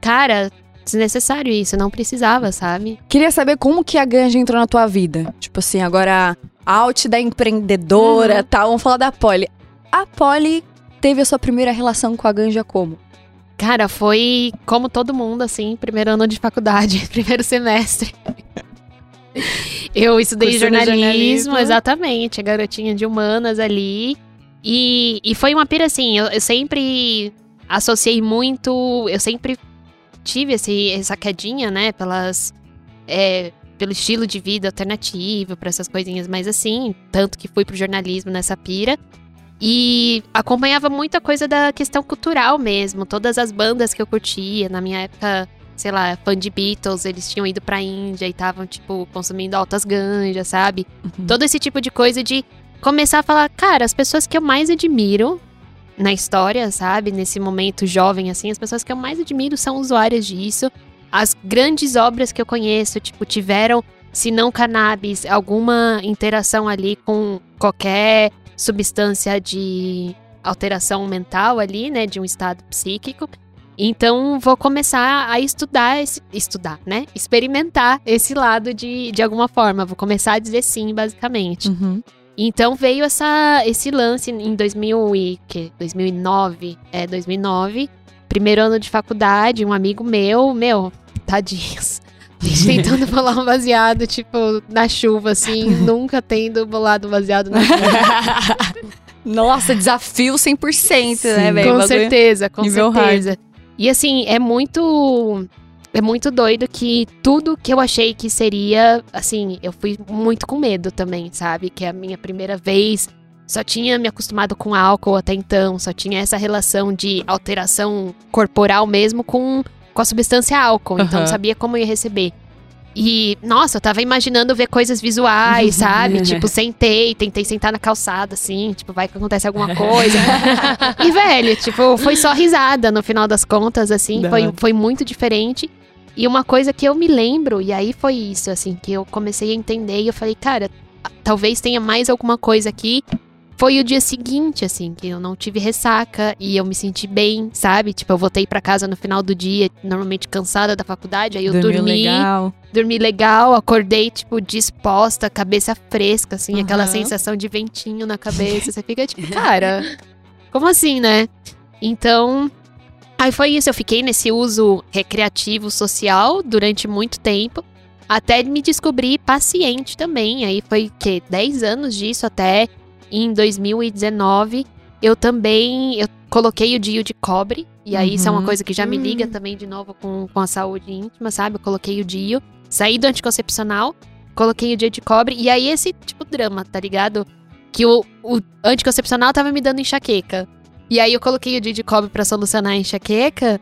cara, desnecessário isso, não precisava, sabe? Queria saber como que a ganja entrou na tua vida. Tipo assim, agora out da empreendedora, Uhum. tal. Vamos falar da Polly. A Polly teve a sua primeira relação com a ganja como? Cara, foi como todo mundo, assim, primeiro ano de faculdade, *laughs* primeiro semestre. Eu estudei jornalismo, jornalismo. exatamente, a garotinha de humanas ali. E, e foi uma pira assim, eu, eu sempre associei muito, eu sempre tive esse, essa quedinha, né, pelas. é, pelo estilo de vida alternativo, pra essas coisinhas mais assim. Tanto que fui pro jornalismo nessa pira. E acompanhava muita coisa da questão cultural mesmo. Todas as bandas que eu curtia. Na minha época, sei lá, fã de Beatles, eles tinham ido pra Índia e estavam, tipo, consumindo altas ganjas, sabe? Todo esse tipo de coisa de começar a falar, cara, as pessoas que eu mais admiro na história, sabe? Nesse momento jovem, assim, as pessoas que eu mais admiro são usuárias disso. As grandes obras que eu conheço, tipo, tiveram, se não cannabis, alguma interação ali com qualquer substância de alteração mental ali, né? De um estado psíquico. Então, vou começar a estudar, esse, estudar, né? Experimentar esse lado de, de alguma forma. Vou começar a dizer sim, basicamente. Uhum. Então veio essa, esse lance em 2000 e, que, 2009, é 2009, primeiro ano de faculdade, um amigo meu, meu, tadinhos, *laughs* *laughs* tentando bolar um baseado, tipo, na chuva, assim, *laughs* nunca tendo bolado baseado na chuva. Nossa, desafio 100%, né, velho? com certeza, com certeza. E assim, é muito. É muito doido que tudo que eu achei que seria, assim, eu fui muito com medo também, sabe? Que é a minha primeira vez. Só tinha me acostumado com álcool até então, só tinha essa relação de alteração corporal mesmo com, com a substância álcool. Então não sabia como ia receber. E, nossa, eu tava imaginando ver coisas visuais, *laughs* sabe? tipo, sentei, tentei sentar na calçada, assim, tipo, vai que acontece alguma coisa. *laughs* e, velho, tipo, foi só risada no final das contas, assim, foi, foi muito diferente. E uma coisa que eu me lembro, e aí foi isso, assim, que eu comecei a entender e eu falei, cara, talvez tenha mais alguma coisa aqui. Foi o dia seguinte, assim, que eu não tive ressaca e eu me senti bem, sabe? Tipo, eu voltei pra casa no final do dia, normalmente cansada da faculdade, aí eu Dormiu dormi legal. dormi legal, acordei, tipo, disposta, cabeça fresca, assim, aquela Aham. sensação de ventinho na cabeça. Você fica tipo, cara, como assim, né? Então, aí foi isso. Eu fiquei nesse uso recreativo social durante muito tempo, até me descobrir paciente também. Aí foi, que 10 anos disso até em 2019. Eu também, eu coloquei o DIU de cobre, e aí isso é uma Uhum. coisa que já me liga também de novo com, com a saúde íntima, sabe? Eu coloquei o DIU, saí do anticoncepcional, coloquei o DIU de cobre, e aí esse tipo drama, tá ligado? Que o, o anticoncepcional tava me dando enxaqueca. E aí eu coloquei o de cobre pra solucionar a enxaqueca,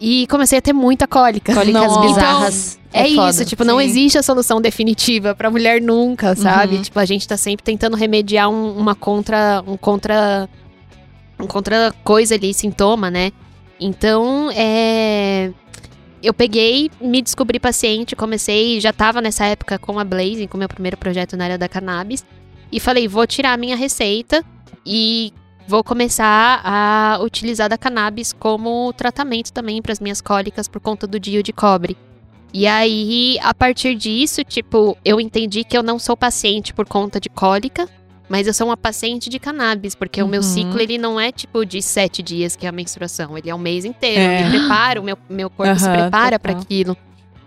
e comecei a ter muita cólica. Cólicas Nossa. bizarras. É, foda. isso, tipo, não Sim. existe a solução definitiva pra mulher nunca, sabe? Uhum. Tipo, a gente tá sempre tentando remediar um- uma contra. um contra. um contra coisa ali, sintoma, né? Então, é. Eu peguei, me descobri paciente, comecei, já tava nessa época com a Blazing, com o meu primeiro projeto na área da cannabis, e falei, vou tirar a minha receita e vou começar a utilizar da cannabis como tratamento também para as minhas cólicas por conta do DIU de cobre. E aí, a partir disso, tipo, eu entendi que eu não sou paciente por conta de cólica, mas eu sou uma paciente de cannabis, porque o meu Uhum. ciclo, ele não é tipo de sete dias, que é a menstruação, ele é o mês inteiro. É. Eu me preparo, o meu, meu corpo se Aham, prepara para aquilo.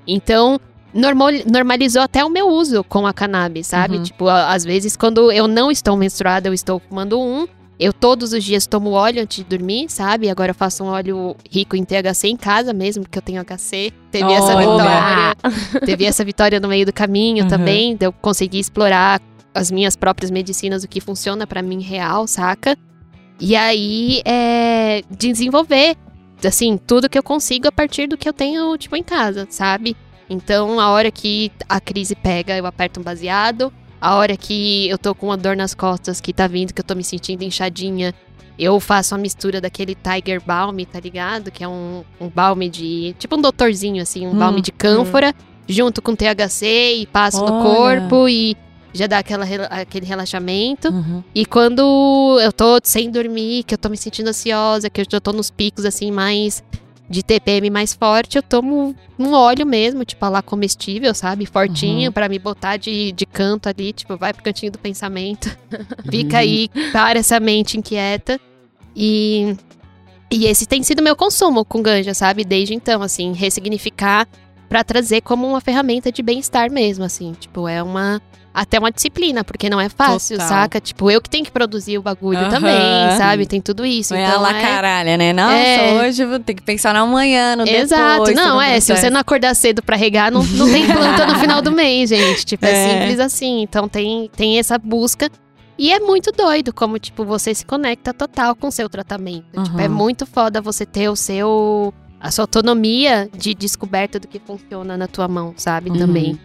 Então, normal- normalizou até o meu uso com a cannabis, sabe? Uhum. Tipo, às vezes, quando eu não estou menstruada, eu estou fumando um. Eu todos os dias tomo óleo antes de dormir, sabe? Agora eu faço um óleo rico em THC em casa mesmo, porque eu tenho HC. Teve essa Olha. vitória. Teve essa vitória no meio do caminho Uhum. também. de Eu consegui explorar as minhas próprias medicinas, o que funciona pra mim real, saca? E aí, é, desenvolver, assim, tudo que eu consigo a partir do que eu tenho, tipo, em casa, sabe? Então, a hora que a crise pega, eu aperto um baseado. A hora que eu tô com uma dor nas costas que tá vindo, que eu tô me sentindo inchadinha, eu faço a mistura daquele Tiger Balm, tá ligado? Que é um, um balme de. Tipo um doutorzinho, assim, um Hum, balme de cânfora, junto com THC e passo no Olha. corpo e já dá aquela, aquele relaxamento. Uhum. E quando eu tô sem dormir, que eu tô me sentindo ansiosa, que eu já tô nos picos assim mais de TPM mais forte, eu tomo um óleo mesmo, tipo lá comestível, sabe? Fortinho, pra me botar de, de canto ali, tipo, vai pro cantinho do pensamento. *laughs* Fica aí, para essa mente inquieta. E, e esse tem sido meu consumo com ganja, sabe? Desde então, assim, ressignificar pra trazer como uma ferramenta de bem-estar mesmo, assim. Tipo, é uma. Até uma disciplina, porque não é fácil, Total. saca? Tipo, eu que tenho que produzir o bagulho Aham. também, sabe? Tem tudo isso. é então, lá é... caralho, né? Nossa, É. hoje eu vou ter que pensar no amanhã, no Exato, depois. não, é, se você não acordar cedo pra regar, não, não tem planta no final do mês, gente, tipo, é, *laughs* É. simples assim, então tem, tem essa busca, E é muito doido como, tipo, você se conecta total com o seu tratamento. Tipo, Uhum. é muito foda você ter o seu... A sua autonomia de descoberta do que funciona na tua mão, sabe? Uhum. Também.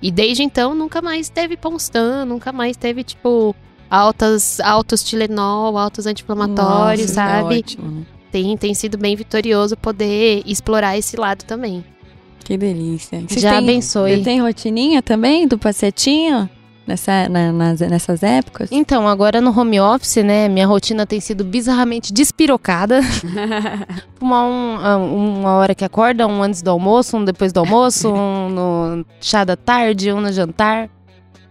E desde então, nunca mais teve Ponstan, nunca mais teve, tipo... Altas, altos Tilenol, altos anti-inflamatórios, Nossa, é sabe? ótimo, né? tem, tem sido bem vitorioso poder explorar esse lado também. Que delícia. Vocês Já têm- abençoe. Tem rotininha também do pacetinho? Nessa, na- nas- nessas épocas? Então, agora no home office, né, minha rotina tem sido bizarramente despirocada. *laughs* uma, um- ah, uma hora que acorda, um antes do almoço, um depois do almoço, um no chá da tarde, um no jantar.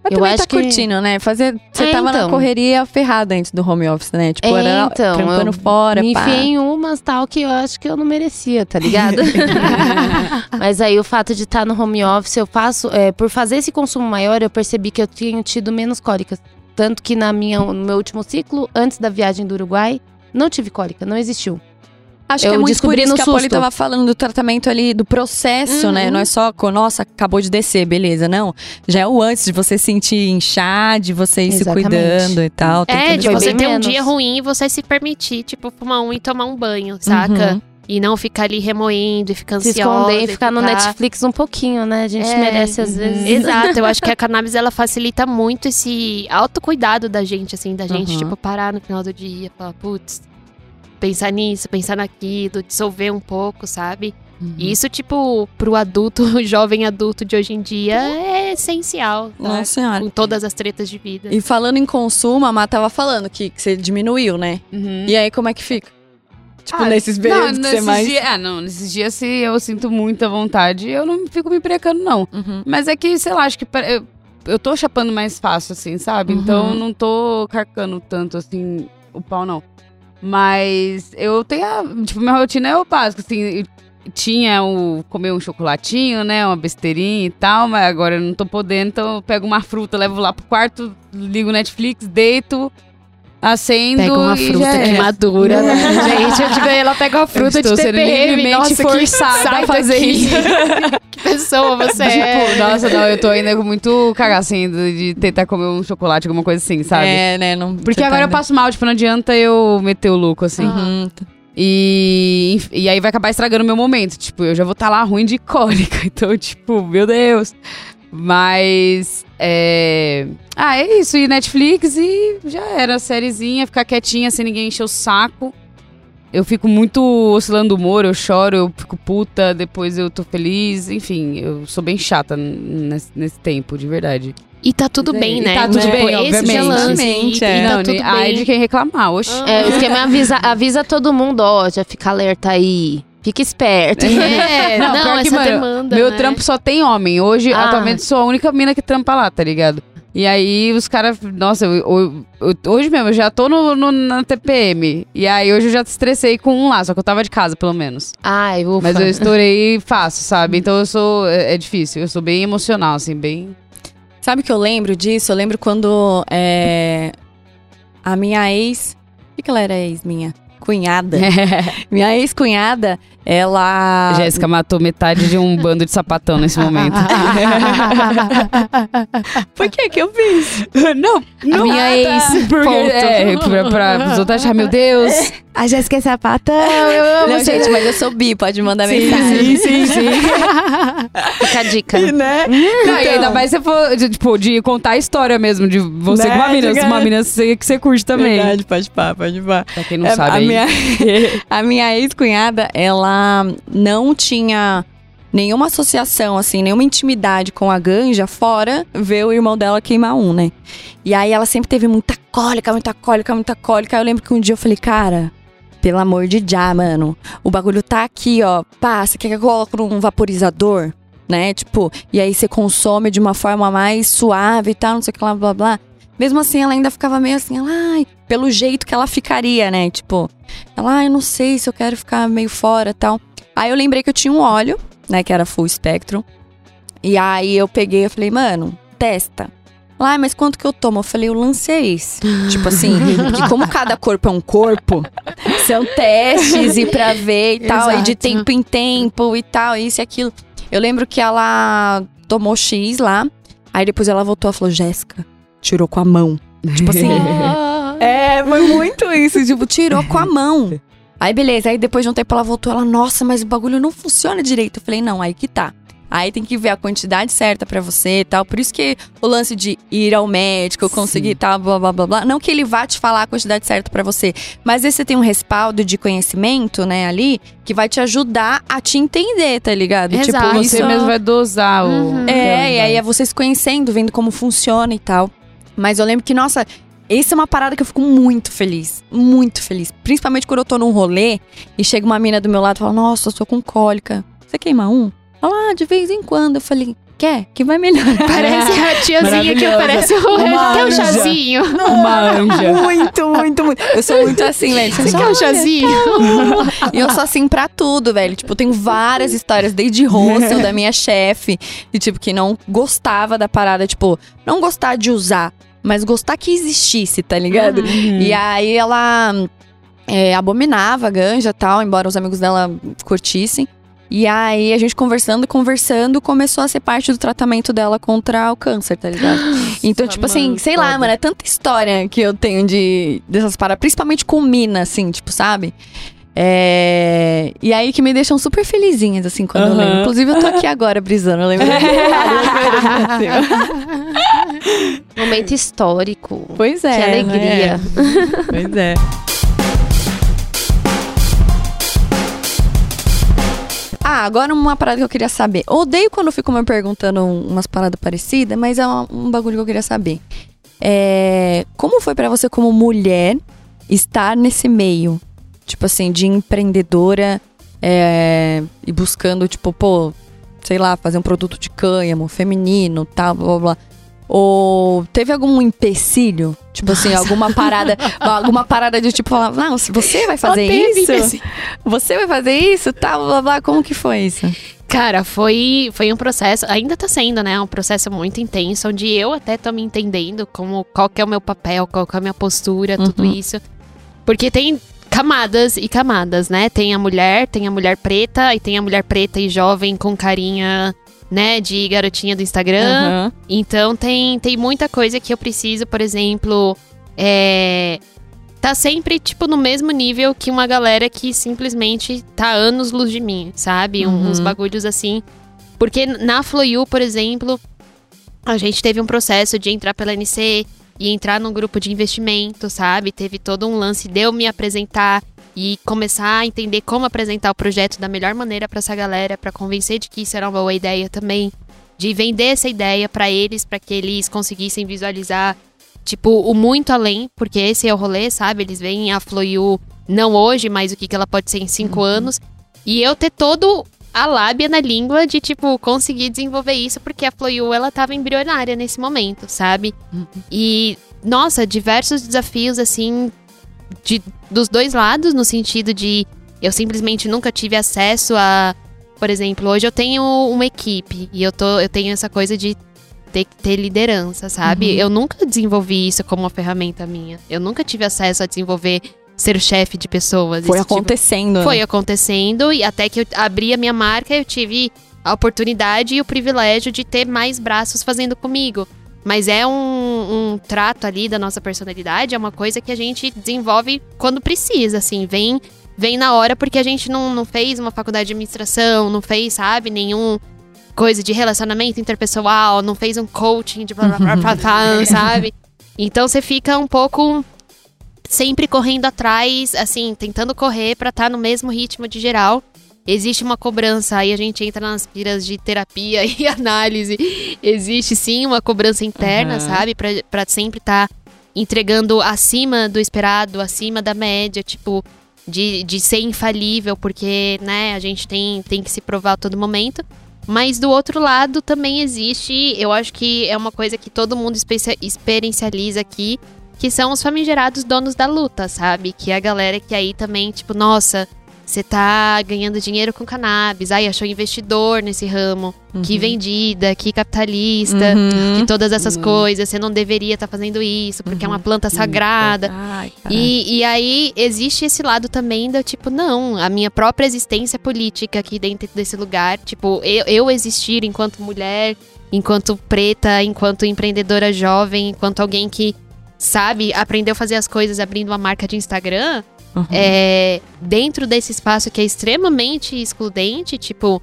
Mas Eu acho tá que- curtindo, né? Fazer, você É, tava na então. correria ferrada antes do home office, né? Tipo, É, era então, trampando fora, Me pá. enfiei em umas tal que eu acho que eu não merecia, tá ligado? *laughs* Mas aí o fato de estar no home office, eu faço. é, por fazer esse consumo maior, eu percebi que eu tenho tido menos cólicas. Tanto que na minha, no meu último ciclo, antes da viagem do Uruguai, não tive cólica, não existiu. Acho que Eu é muito por descobri isso no que a Poli susto. tava falando do tratamento ali, do processo, né? Uhum. Não é só, com, nossa, acabou de descer, beleza. Não. Já é o antes de você sentir inchar, de você ir se Exatamente. cuidando e tal. É, de você ter um menos. dia ruim e você se permitir, tipo, fumar um e tomar um banho, saca? Uhum. E não ficar ali remoendo e ficar Se ansiosa. esconder e ficar no Netflix um pouquinho, né? A gente É, merece às uhum. vezes. Exato, eu acho que a cannabis ela facilita muito esse autocuidado da gente, assim, da gente, Uhum. tipo, parar no final do dia, falar, putz, pensar nisso, pensar naquilo, dissolver um pouco, sabe? Uhum. E isso, tipo, pro adulto, *laughs* jovem adulto de hoje em dia é essencial, tá? Nossa senhora. Com todas as tretas de vida. E falando em consumo, a Má tava falando que, que você diminuiu, né? Uhum. E aí, como é que fica? Tipo, Ah, nesses Não, períodos que você mais... dias, ah, não, nesses dias se eu sinto muita vontade, eu não fico me precando, não. Uhum. Mas é que, sei lá, acho que eu, eu tô chapando mais fácil, assim, sabe? Uhum. Então eu não tô carcando tanto, assim, o pau, não. Mas eu tenho, a, tipo, minha rotina é o básico, assim, tinha o comer um chocolatinho, né, uma besteirinha e tal, mas agora eu não tô podendo, então eu pego uma fruta, levo lá pro quarto, ligo Netflix, deito, acendo Pega uma fruta já que é. madura, né? *laughs* Gente, eu tive ela pega uma fruta de estou sendo TPM. Nossa, forçada sai a fazer daqui. *laughs* isso. *laughs* que pessoa você Tipo, é. nossa, não, eu tô ainda com muito cagacinho de de tentar comer um chocolate, alguma coisa assim, sabe? É, né? Não, Porque você tá agora eu passo mal, tipo, não adianta eu meter o louco, assim. Uhum. E, e aí vai acabar estragando o meu momento. Tipo, eu já vou estar lá ruim de cólica. Então, tipo, meu Deus. Mas. É. Ah, é isso. E Netflix e já era. Sériezinha, ficar quietinha sem ninguém encher o saco. Eu fico muito oscilando o humor, eu choro, eu fico puta, depois eu tô feliz. Enfim, eu sou bem chata nesse, nesse tempo, de verdade. E tá tudo E bem, né? tá tudo Tipo, bem, esse obviamente. já lance, Obviamente, e, é. e tá não, tudo ai bem. de quem reclamar, oxe. É, o esquema é avisa, avisa todo mundo, ó, já fica alerta aí. Fica esperto. *laughs* É, Não, não, pior que, essa mano, demanda, Meu né? trampo só tem homem. Hoje, Ah. atualmente, sou a única mina que trampa lá, tá ligado? E aí os caras. Nossa, eu- eu- eu- hoje mesmo, eu já tô no, no- na TPM. E aí hoje eu já estressei com um lá, só que eu tava de casa, pelo menos. Ai, ufa. Mas eu estourei fácil, sabe? Então eu sou. É, é difícil. Eu sou bem emocional, assim, bem. Sabe que eu lembro disso? Eu lembro quando é, a minha ex. O que, que ela era ex minha? Cunhada. *laughs* minha ex-cunhada, ela. Jéssica matou metade de um bando de sapatão nesse momento. *laughs* Por que que eu fiz? não, A minha ex. *laughs* Porque, ponto. é, pra, pra os outros acharem, meu Deus, a Jéssica é sapatão, eu amo. Não, gente, mas eu sou bi, pode mandar Sim, mensagem. sim, sim, sim. Fica a dica. né? Não, e ainda mais se for, de, tipo, de contar a história mesmo, de você Né, com uma mina, uma mina que você- que você curte também. Verdade, pode pá, pode pá. Pra quem não É, sabe a. minha, *laughs* a minha ex-cunhada, ela não tinha nenhuma associação, assim, nenhuma intimidade com a ganja, fora ver o irmão dela queimar um, né? E aí ela sempre teve muita cólica, muita cólica, muita cólica. Aí eu lembro que um dia eu falei, cara, pelo amor de já, mano, o bagulho tá aqui, ó. Pá, você quer que eu coloque num vaporizador? Né? Tipo, e aí você consome de uma forma mais suave e tal, não sei o que lá, blá blá. Mesmo assim, ela ainda ficava meio assim, ela, ai, pelo jeito que ela ficaria, né? Tipo, ela, ai, eu não sei se eu quero ficar meio fora e tal. Aí eu lembrei que eu tinha um óleo, né, que era full spectrum. E aí eu peguei e falei, mano, testa. Lá, "Ai, mas quanto que eu tomo? Eu falei, o lance é esse. *laughs* tipo assim, porque como cada corpo é um corpo, são testes e pra ver e tal, e de Exato. tempo em tempo e tal, isso e aquilo. Eu lembro que ela tomou X lá, aí depois ela voltou e falou, Jéssica, tirou com a mão. Tipo assim. *laughs* é, foi muito isso. Tipo, tirou com a mão. Aí beleza, aí depois de um tempo ela voltou, ela, nossa, mas o bagulho não funciona direito. Eu falei, não, aí que tá. Aí tem que ver a quantidade certa pra você e tal. Por isso que o lance de ir ao médico, conseguir e tal, blá blá blá blá. Não que ele vá te falar a quantidade certa pra você, mas aí você tem um respaldo de conhecimento, né, ali, que vai te ajudar a te entender, tá ligado? Exato. Tipo, Você isso- mesmo vai dosar o. Uhum. é, e aí é você se conhecendo, vendo como funciona e tal. Mas eu lembro que, nossa, essa é uma parada que eu fico muito feliz. Muito feliz. Principalmente quando eu tô num rolê e chega uma mina do meu lado e fala: Nossa, eu tô com cólica. Você queima um? Ah, de vez em quando. Eu falei, quer? Que vai melhorar. *laughs* Parece a tiazinha que oferece o Quer um chazinho? Uma anja. muito, muito, muito. Eu sou muito assim, velho. Você só quer um chazinho? E eu sou assim pra tudo, velho. Tipo, eu tenho várias histórias, desde hostel da minha chefe, de tipo, que não gostava da parada, tipo, não gostar de usar, mas gostar que existisse, tá ligado? Uhum. E aí ela é, abominava a ganja e tal, embora os amigos dela curtissem. E aí a gente conversando, conversando, começou a ser parte do tratamento dela contra o câncer, tá ligado? *gasps* Então, tipo assim, mano, sei lá, mano, é tanta história que eu tenho de dessas paradas, principalmente com mina, assim, tipo, sabe? É... E aí que me deixam super felizinhas, assim, quando eu Aham. lembro. Inclusive, eu tô aqui agora brisando, eu lembro. *laughs* Momento histórico. pois é. Que alegria. né? *laughs* Pois é. Ah, agora uma parada que eu queria saber. Odeio quando ficam me perguntando um- umas paradas parecidas, mas é um, bagulho que eu queria saber. É, como foi pra você, como mulher, estar nesse meio? Tipo assim, de empreendedora é, e buscando, tipo, pô, sei lá, fazer um produto de cânhamo, feminino, tal, blá blá blá. Ou teve algum empecilho? Tipo assim, alguma parada, *laughs* alguma parada de tipo falar, não, se você vai fazer isso, empecilho. você vai fazer isso, tal, blá, blá, blá. Como que foi isso? Cara, foi, foi um processo, ainda tá sendo, né? Um processo muito intenso, onde eu até tô me entendendo como qual que é o meu papel, qual que é a minha postura, tudo Uhum. isso. Porque tem camadas e camadas, né? Tem a mulher, tem a mulher preta, e tem a mulher preta e jovem com carinha, né, de garotinha do Instagram. Aham. Então tem, tem muita coisa que eu preciso, por exemplo, é, tá sempre, tipo, no mesmo nível que uma galera que simplesmente tá anos luz de mim, sabe? Um- Uhum. Uns bagulhos assim. Porque na Floyu, por exemplo, a gente teve um processo de entrar pela NC e entrar num grupo de investimento, sabe? Teve todo um lance de eu me apresentar e começar a entender como apresentar o projeto da melhor maneira pra essa galera, pra convencer de que isso era uma boa ideia também, de vender essa ideia pra eles, pra que eles conseguissem visualizar tipo o muito além, porque esse é o rolê, sabe? Eles veem a Floyu não hoje, mas o que que ela pode ser em cinco anos. E eu ter todo a lábia na língua de, tipo, conseguir desenvolver isso, porque a Floyu, ela tava embrionária nesse momento, sabe? E, nossa, diversos desafios, assim, de, dos dois lados, no sentido de eu simplesmente nunca tive acesso a. Por exemplo, hoje eu tenho uma equipe e eu, tô, eu tenho essa coisa de ter que ter liderança, sabe? Uhum. Eu nunca desenvolvi isso como uma ferramenta minha. Eu nunca tive acesso a desenvolver ser chefe de pessoas. Foi tipo- acontecendo. foi né? acontecendo e até que eu abri a minha marca, eu tive a oportunidade e o privilégio de ter mais braços fazendo comigo. Mas é um, um trato ali da nossa personalidade, é uma coisa que a gente desenvolve quando precisa, assim, vem vem na hora porque a gente não, não fez uma faculdade de administração, não fez, sabe, nenhum coisa de relacionamento interpessoal, não fez um coaching de blá blá blá blá, blá *laughs* sabe? Então você fica um pouco sempre correndo atrás, assim, tentando correr pra estar no mesmo ritmo de geral. Existe uma cobrança, aí a gente entra nas piras de terapia *laughs* e análise. Existe sim uma cobrança interna, Aham. sabe? Pra, pra sempre estar entregando acima do esperado, acima da média, tipo, de, de ser infalível, porque, né, a gente tem, tem que se provar a todo momento. Mas do outro lado também existe, eu acho que é uma coisa que todo mundo experiencializa aqui, que são os famigerados donos da luta, sabe? Que é a galera que aí também, tipo, nossa, você tá ganhando dinheiro com cannabis, aí achou investidor nesse ramo, que vendida, que capitalista, Uhum. que todas essas coisas, você não deveria estar fazendo isso, porque é uma planta sagrada. Ai. E, e aí existe esse lado também do tipo, não, a minha própria existência política aqui dentro desse lugar, tipo, eu, eu existir enquanto mulher, enquanto preta, enquanto empreendedora jovem, enquanto alguém que sabe, aprendeu a fazer as coisas abrindo uma marca de Instagram, Uhum. é, dentro desse espaço que é extremamente excludente, tipo,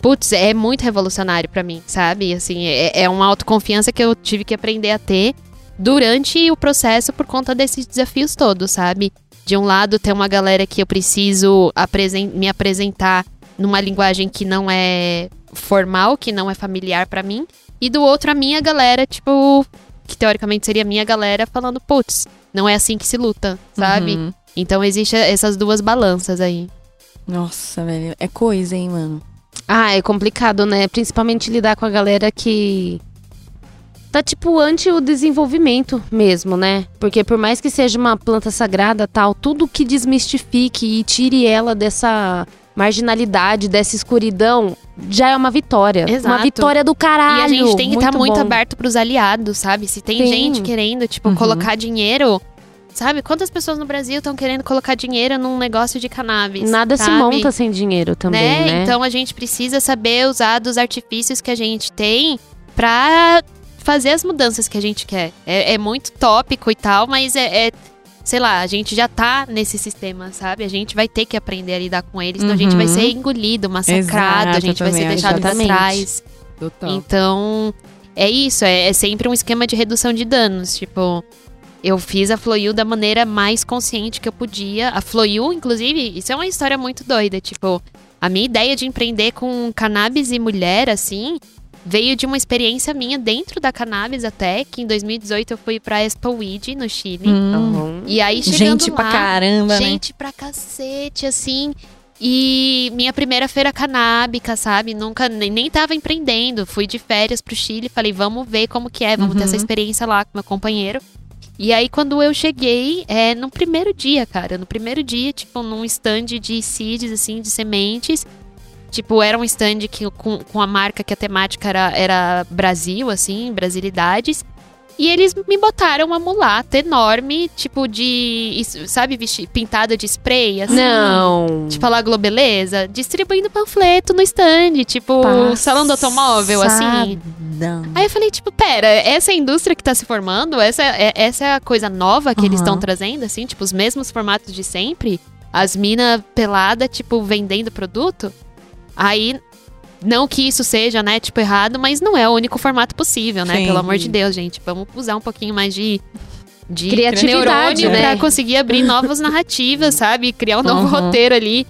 putz, é muito revolucionário pra mim, sabe? Assim, é, é uma autoconfiança que eu tive que aprender a ter durante o processo por conta desses desafios todos, sabe? De um lado, tem uma galera que eu preciso apresen- me apresentar numa linguagem que não é formal, que não é familiar pra mim, e do outro, a minha galera, tipo, que teoricamente seria a minha galera, falando, putz, não é assim que se luta, sabe? Uhum. Então existe essas duas balanças aí. Nossa, velho. É coisa, hein, mano. Ah, é complicado, né? Principalmente lidar com a galera que tá tipo anti o desenvolvimento mesmo, né? Porque por mais que seja uma planta sagrada, tal, tudo que desmistifique e tire ela dessa marginalidade, dessa escuridão, já é uma vitória. Exato. Uma vitória do caralho. e a gente tem que estar muito bom. aberto pros aliados, sabe? Se tem Sim. gente querendo, tipo, Uhum. colocar dinheiro. Sabe? Quantas pessoas no Brasil estão querendo colocar dinheiro num negócio de cannabis? Nada se sabe? monta sem dinheiro também, né? Então a gente precisa saber usar dos artifícios que a gente tem pra fazer as mudanças que a gente quer. É, é muito tópico e tal, mas é, é- Sei lá, a gente já tá nesse sistema, sabe? A gente vai ter que aprender a lidar com ele, senão a gente vai Uhum. ser engolido, massacrado, Exato, a gente vai ser deixado Exatamente. trás. Total. Então, é isso, é, é sempre um esquema de redução de danos. Tipo, eu fiz a Floyu da maneira mais consciente que eu podia. A Floyu, inclusive, isso é uma história muito doida. Tipo, a minha ideia de empreender com cannabis e mulher, assim, veio de uma experiência minha dentro da cannabis até, que em 2018 eu fui pra Expo Weed, no Chile. Hum. Uhum. E aí, chegando Gente lá, pra caramba, né? Gente pra cacete, assim. E minha primeira feira canábica, sabe? Nunca, nem, nem tava empreendendo. Fui de férias pro Chile, falei, vamos ver como que é, vamos ter Uhum. essa experiência lá com meu companheiro. E aí, quando eu cheguei, é no primeiro dia, cara, no primeiro dia, tipo, num stand de seeds, assim, de sementes. Tipo, era um stand que, com, com a marca que a temática era, era Brasil, assim, Brasilidades. E eles me botaram uma mulata enorme, tipo de. Sabe, vesti- pintada de spray, assim? Não. Tipo lá Globeleza, distribuindo panfleto no stand, tipo, salão do automóvel, assim. Aí eu falei, tipo, pera, essa é a indústria que tá se formando? Essa é, essa é a coisa nova que eles Aham. estão trazendo, assim? Tipo, os mesmos formatos de sempre? As minas pelada, tipo, vendendo produto? Aí, não que isso seja, né, tipo, errado, mas não é o único formato possível, né? Sim. Pelo amor de Deus, gente. Vamos usar um pouquinho mais de... De Criatividade, neurônio né? pra conseguir abrir novas narrativas, sabe? Criar um novo Uhum. roteiro ali.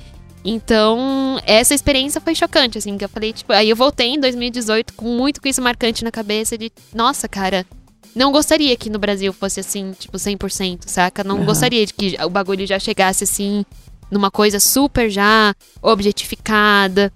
Então, essa experiência foi chocante, assim, que eu falei, tipo, aí eu voltei em 2018 com muito com isso marcante na cabeça de, nossa, cara, não gostaria que no Brasil fosse assim, tipo, 100%, saca? Não Aham. gostaria de que o bagulho já chegasse assim, numa coisa super já objetificada,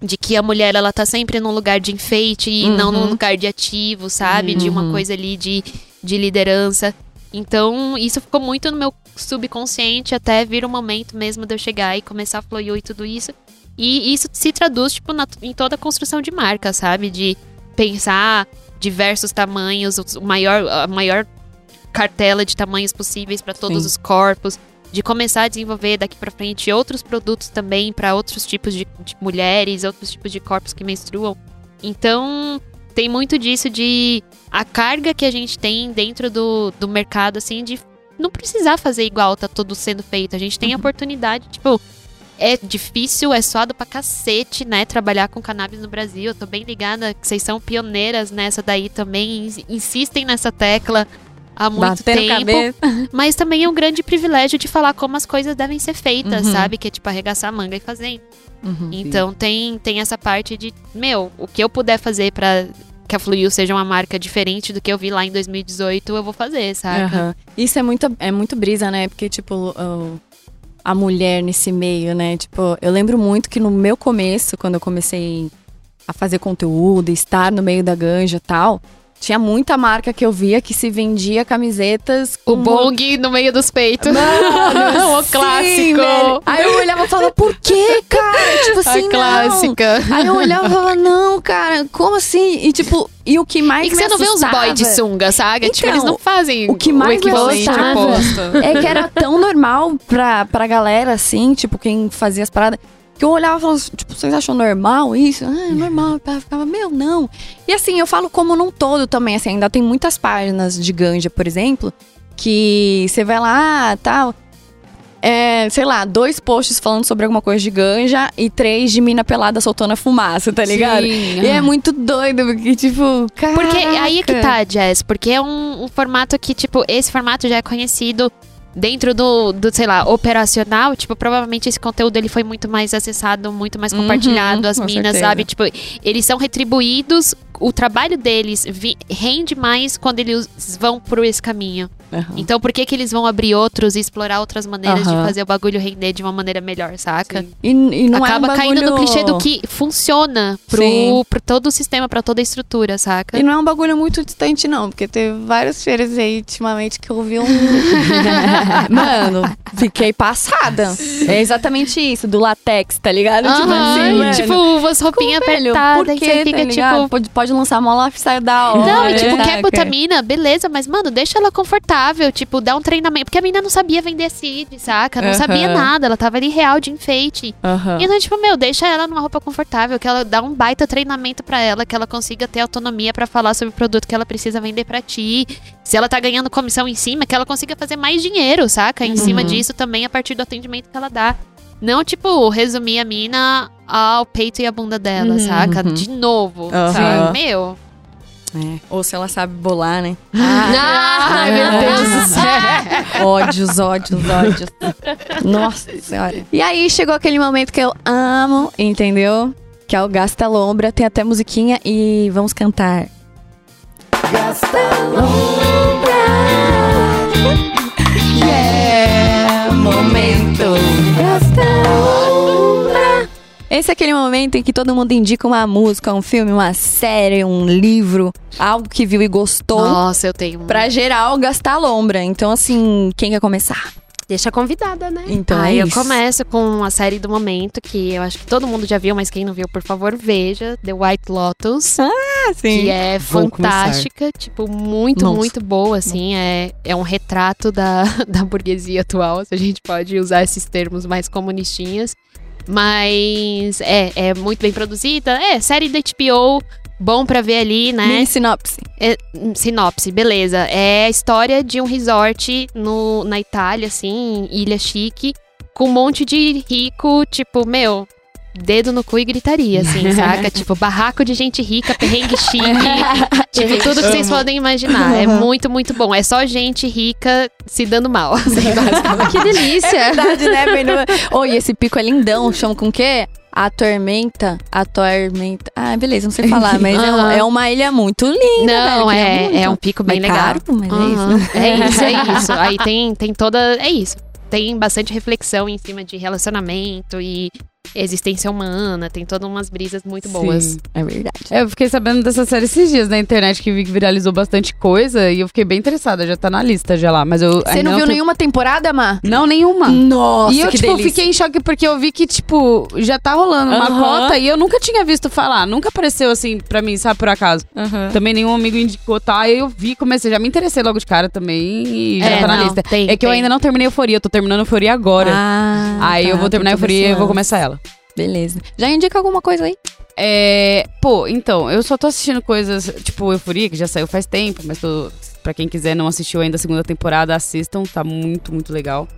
de que a mulher, ela tá sempre num lugar de enfeite e não num Uhum. lugar de ativo, sabe? De uma Uhum. coisa ali de, de liderança. Então, isso ficou muito no meu subconsciente até vir o momento mesmo de eu chegar e começar a Floyu e tudo isso. E isso se traduz, tipo, na- em toda a construção de marca, sabe? De pensar diversos tamanhos, o maior, a maior cartela de tamanhos possíveis para todos Sim. os corpos. De começar a desenvolver daqui para frente outros produtos também para outros tipos de, de mulheres, outros tipos de corpos que menstruam. Então, tem muito disso de a carga que a gente tem dentro do, do mercado, assim, de não precisar fazer igual tá tudo sendo feito. A gente tem a oportunidade, tipo, é difícil, é suado pra cacete, né? Trabalhar com cannabis no Brasil. Eu tô bem ligada que vocês são pioneiras nessa daí também. ins- Insistem nessa tecla há muito tempo. cabeça. *laughs* Mas também é um grande privilégio de falar como as coisas devem ser feitas, Uhum. sabe? Que é tipo arregaçar a manga e fazer. Uhum. Então tem, tem essa parte de, meu, o que eu puder fazer pra que a Fluil seja uma marca diferente do que eu vi lá em 2018, eu vou fazer, saca? Aham. Isso é muito, é muito brisa, né? Porque, tipo, a mulher nesse meio, né? Tipo, eu lembro muito que no meu começo, quando eu comecei a fazer conteúdo, estar no meio da ganja e tal, tinha muita marca que eu via que se vendia camisetas O bong no meio dos peitos. Mano, *laughs* o sim, clássico. velho. Aí eu olhava e falava, por que, cara? Tipo assim, a clássica. não. Aí eu olhava e falava, não, cara, como assim? E tipo, e o que mais E que me você não vê uns assustava boy de sunga, sabe? tipo, Então, eles não fazem o que mais me equivalente assustava oposto. É que era tão normal pra, pra galera, assim, tipo, quem fazia as paradas. Que eu olhava e falava, assim, tipo, vocês acham normal isso? Ah, é normal. Eu ficava, meu, não. E assim, eu falo como num todo também, assim, ainda tem muitas páginas de ganja, por exemplo, que você vai lá, ah, tal. É, sei lá, dois posts falando sobre alguma coisa de ganja e três de mina pelada soltando a fumaça, tá ligado? Sim. E é muito doido, porque, tipo, cara. Porque aí é que tá, Jess. Porque é um, um formato que, tipo, esse formato já é conhecido dentro do, do, sei lá, operacional. Tipo, provavelmente esse conteúdo ele foi muito mais acessado, muito mais Uhum, compartilhado. As com minas, certeza. sabe? Tipo, eles são retribuídos. O trabalho deles vi- rende mais quando eles vão por esse caminho. Aham. Então, por que, que eles vão abrir outros e explorar outras maneiras Aham. de fazer o bagulho render de uma maneira melhor, saca? E, e não Acaba é um caindo no bagulho- clichê do que funciona Sim. pro, pro todo o sistema, pra toda a estrutura, saca? E não é um bagulho muito distante, não, porque teve várias feiras aí ultimamente que eu vi um. *laughs* mano, fiquei passada. É exatamente isso, do latex, tá ligado? tipo Aham, assim, mano. tipo, umas roupinhas apertadas e quê, você tá fica ligado? tipo. Pode, pode lançar uma lifestyle da hora. Não, e tipo, quer saca? botar mina, beleza, mas, mano, deixa ela confortável, tipo, dá um treinamento. Porque a mina não sabia vender seed, saca? Não Aham. sabia nada, ela tava ali real de enfeite. Aham. E então, tipo, meu, deixa ela numa roupa confortável, que ela dá um baita treinamento pra ela, que ela consiga ter autonomia pra falar sobre o produto que ela precisa vender pra ti. Se ela tá ganhando comissão em cima, que ela consiga fazer mais dinheiro, saca? Em cima Uhum. disso também, a partir do atendimento que ela dá. Não, tipo, resumir a mina ao peito e a bunda dela, Uhum. saca? Uhum. De novo, Aham. sabe? Meu. É. Ou se ela sabe bolar, né? Ai, meu Deus do céu. Ódios, ódios, ódios. Nossa senhora. E aí chegou aquele momento que eu amo, entendeu? Que é o Gasta Lombra. Tem até musiquinha e vamos cantar. Gasta Lombra. Yeah, momento. Gasta Lombra. Esse é aquele momento em que todo mundo indica uma música, um filme, uma série, um livro, algo que viu e gostou. Nossa, eu tenho. um. Pra geral, gastar lombra. Então, assim, quem quer começar? Deixa a convidada, né? Então, Aí é eu começo com a série do momento, que eu acho que todo mundo já viu, mas quem não viu, por favor, veja. The White Lotus. Ah, sim. Que é Vou fantástica, tipo, muito, Nossa. muito boa, assim. É, é um retrato da, *laughs* da burguesia atual, se a gente pode usar esses termos mais comunistinhas. Mas é, é muito bem produzida. É, série da HBO, bom pra ver ali, né? Mini sinopse. É, hum, sinopse, beleza. É a história de um resort no, na Itália, assim, ilha chique, com um monte de rico, tipo, meu, dedo no cu e gritaria, assim, *laughs* saca? Tipo, barraco de gente rica, perrengue chique, *laughs* tipo, tudo que vocês podem imaginar. É muito, muito bom. É só gente rica se dando mal. *laughs* assim. Que delícia! É verdade, né? Oi, esse pico é lindão. Chama com o quê? A tormenta. A tormenta. Ah, beleza, não sei falar, mas é, uma, é uma ilha muito linda. Não, velho, é, muito. é um pico bem Mas legal. caro, mas é isso. Né? É isso, é isso. Aí tem, tem toda. É isso. Tem bastante reflexão em cima de relacionamento e existência humana. Tem todas umas brisas muito boas. Sim, é verdade. Eu fiquei sabendo dessa série esses dias na internet que vi que viralizou bastante coisa e eu fiquei bem interessada, já tá na lista já lá, mas eu Você ainda não viu tô- nenhuma temporada, Má? Não, nenhuma. Nossa, e eu, que tipo, delícia. fiquei em choque porque eu vi que, tipo, já tá rolando uma Aham. cota e eu nunca tinha visto falar. Nunca apareceu assim pra mim, sabe, por acaso. Também nenhum amigo indicou, tá? Aí eu vi, comecei, já me interessei logo de cara também e já É, tá na não, lista. tem, é que eu tem. ainda não terminei Euforia, eu tô terminando Euforia agora. Ah, aí eu tá, vou terminar Euforia e eu vou começar ela. Beleza. Já indica alguma coisa aí? É. Pô, então, eu só tô assistindo coisas, tipo, Euforia, que já saiu faz tempo, mas tô, pra quem quiser não assistiu ainda a segunda temporada, assistam, tá muito, muito legal.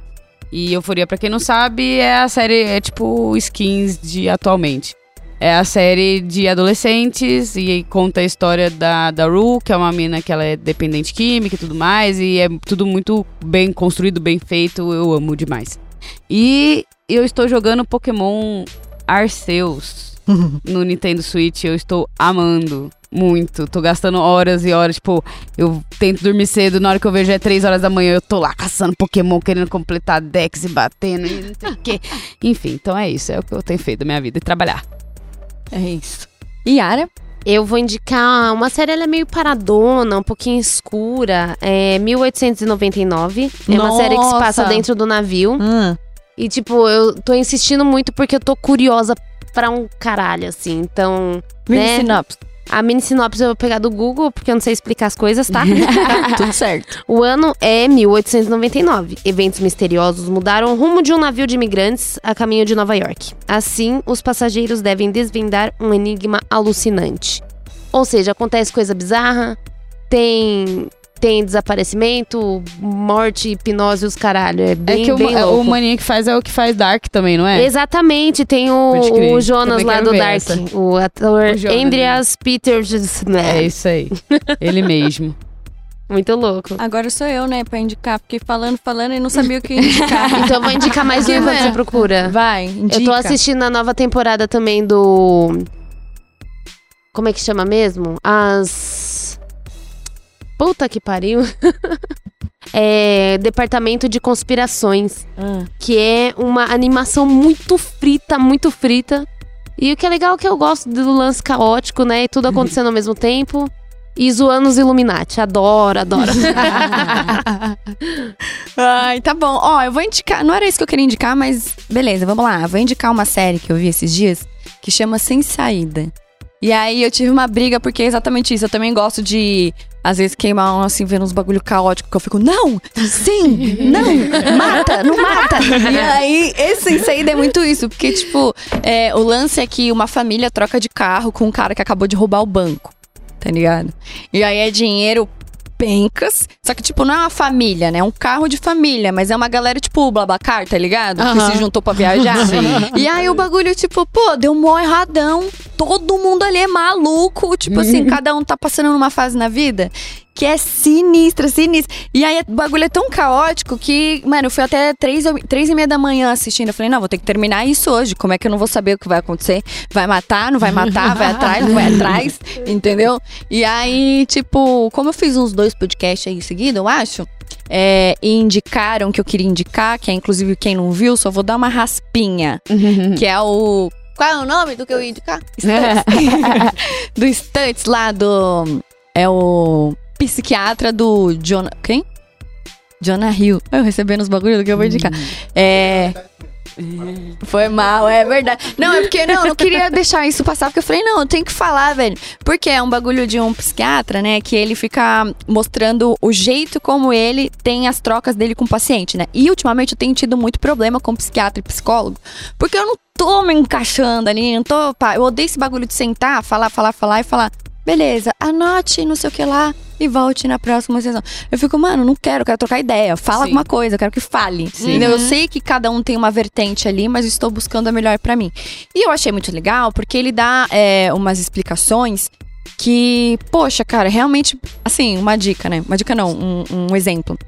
E Euforia, pra quem não sabe, é a série, é tipo skins de atualmente. É a série de adolescentes e conta a história da, da Ru, que é uma mina que ela é dependente química e tudo mais, e é tudo muito bem construído, bem feito, eu amo demais. E eu estou jogando Pokémon Arceus no Nintendo Switch, eu estou amando muito. Tô gastando horas e horas, tipo, eu tento dormir cedo, na hora que eu vejo é 3 horas da manhã, eu tô lá caçando Pokémon, querendo completar decks e batendo e não sei o quê. *laughs* Enfim, então é isso, é o que eu tenho feito da minha vida, e trabalhar. É isso. Yara? Eu vou indicar uma série, ela é meio paradona, um pouquinho escura. É 1899. É uma série que se passa dentro do navio. Hum. E, tipo, eu tô insistindo muito porque eu tô curiosa pra um caralho, assim. Então, Mini Né? sinopse. A mini sinopse eu vou pegar do Google, porque eu não sei explicar as coisas, tá? *laughs* Tudo *laughs* certo. O ano é 1899. Eventos misteriosos mudaram o rumo de um navio de imigrantes a caminho de Nova York. Assim, os passageiros devem desvendar um enigma alucinante. Ou seja, acontece coisa bizarra, tem tem desaparecimento, morte, hipnose e os caralho. É bem, é que o, bem louco. o Maninha que faz é o que faz Dark também, não é? Exatamente, tem o, o Jonas lá do Dark, essa. o ator O Jonas, Andreas Peters. É isso aí. *laughs* Ele mesmo. Muito louco. Agora sou eu, né, pra indicar. Porque falando, falando e não sabia o que indicar. *laughs* Então eu vou indicar mais Que um enquanto mano. você procura. Vai, indica. Eu tô assistindo a nova temporada também do. Como é que chama mesmo? As. Puta que pariu. *laughs* é. Departamento de Conspirações. Ah. Que é uma animação muito frita, muito frita. E o que é legal é que eu gosto do lance caótico, né? E tudo acontecendo ao mesmo tempo. E zoando os Illuminati. Adoro, adoro. *laughs* Ai, tá bom. Ó, eu vou indicar. Não era isso que eu queria indicar, mas beleza, vamos lá. Vou indicar uma série que eu vi esses dias que chama Sem Saída. E aí eu tive uma briga porque é exatamente isso. Eu também gosto de, às vezes, queimar um, assim, vendo uns bagulho caótico que eu fico, não, sim, não, mata, não mata. E aí, esse Saída é muito isso, porque, tipo, é, o lance é que uma família troca de carro com um cara que acabou de roubar o banco. Tá ligado? E aí é dinheiro pencas. Só que, tipo, não é uma família, né? É um carro de família, mas é uma galera, tipo, o Blabacar, tá ligado? Que Aham. se juntou pra viajar. *laughs* E aí o bagulho, tipo, pô, deu mó erradão. Todo mundo ali é maluco. Tipo assim, *laughs* cada um tá passando numa fase na vida que é sinistra, sinistra. E aí o bagulho é tão caótico que, mano, eu fui até três, três e meia da manhã assistindo. Eu falei, não, vou ter que terminar isso hoje. Como é que eu não vou saber o que vai acontecer? Vai matar, não vai matar, vai atrás, não vai atrás, *laughs* entendeu? E aí, tipo, como eu fiz uns dois podcasts aí em seguida, eu acho. é, e indicaram que eu queria indicar, que é inclusive quem não viu, só vou dar uma raspinha. *laughs* que é o. Qual é o nome do que eu ia indicar? *laughs* Stuntz. do Stuntz lá do. É o psiquiatra do Jonah. Quem? Jonah Hill. Eu recebendo os bagulhos do que eu vou indicar. É. Foi mal, é verdade. Não, é porque não, eu não queria *laughs* deixar isso passar, porque eu falei, não, eu tenho que falar, velho. Porque é um bagulho de um psiquiatra, né? Que ele fica mostrando o jeito como ele tem as trocas dele com o paciente, né? E ultimamente eu tenho tido muito problema com psiquiatra e psicólogo, porque eu não tô me encaixando ali, não tô. pá, eu odeio esse bagulho de sentar, falar, falar, falar e falar. Beleza, anote não sei o que lá e volte na próxima sessão. Eu fico, mano, não quero, quero trocar ideia. Fala Sim. alguma coisa, eu quero que fale. Sim. Eu sei que cada um tem uma vertente ali, mas estou buscando a melhor pra mim. E eu achei muito legal, porque ele dá é, umas explicações que, poxa, cara, realmente, assim, uma dica, né? Uma dica não, um, um exemplo.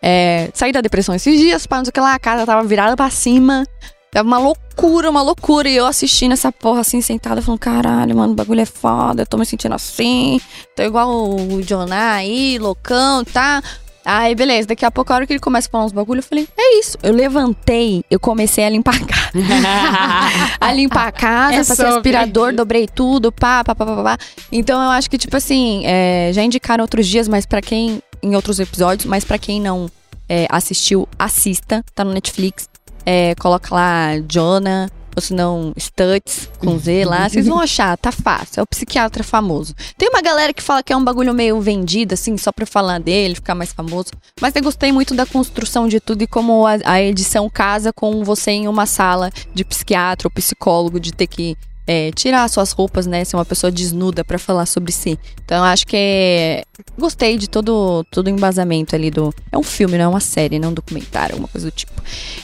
É, saí da depressão esses dias, pá, não sei o que lá, a casa tava virada pra cima. Tava uma loucura, uma loucura. E eu assistindo essa porra assim, sentada, falando: caralho, mano, o bagulho é foda, eu tô me sentindo assim. Tô igual o Jonah aí, loucão, tá? Aí, beleza, daqui a pouco, a hora que ele começa a falar uns bagulho, eu falei: é isso. Eu levantei, eu comecei a limpar a casa. *laughs* a limpar a casa, É passei aspirador, dobrei tudo, pá, pá, pá, pá, pá. Então eu acho que, tipo assim, é, já indicaram outros dias, mas pra quem. Em outros episódios, mas pra quem não é, assistiu, assista. Tá no Netflix. É, coloca lá Jonah, ou se não, Stutz, com Z lá. *laughs* Vocês vão achar, tá fácil. É o psiquiatra famoso. Tem uma galera que fala que é um bagulho meio vendido, assim, só pra falar dele, ficar mais famoso. Mas eu gostei muito da construção de tudo e como a, a edição casa com você em uma sala de psiquiatra ou psicólogo, de ter que é, tirar suas roupas, né? Ser uma pessoa desnuda pra falar sobre si. Então eu acho que é. Gostei de todo, todo o embasamento ali do. É um filme, não é uma série, não é um documentário, alguma coisa do tipo.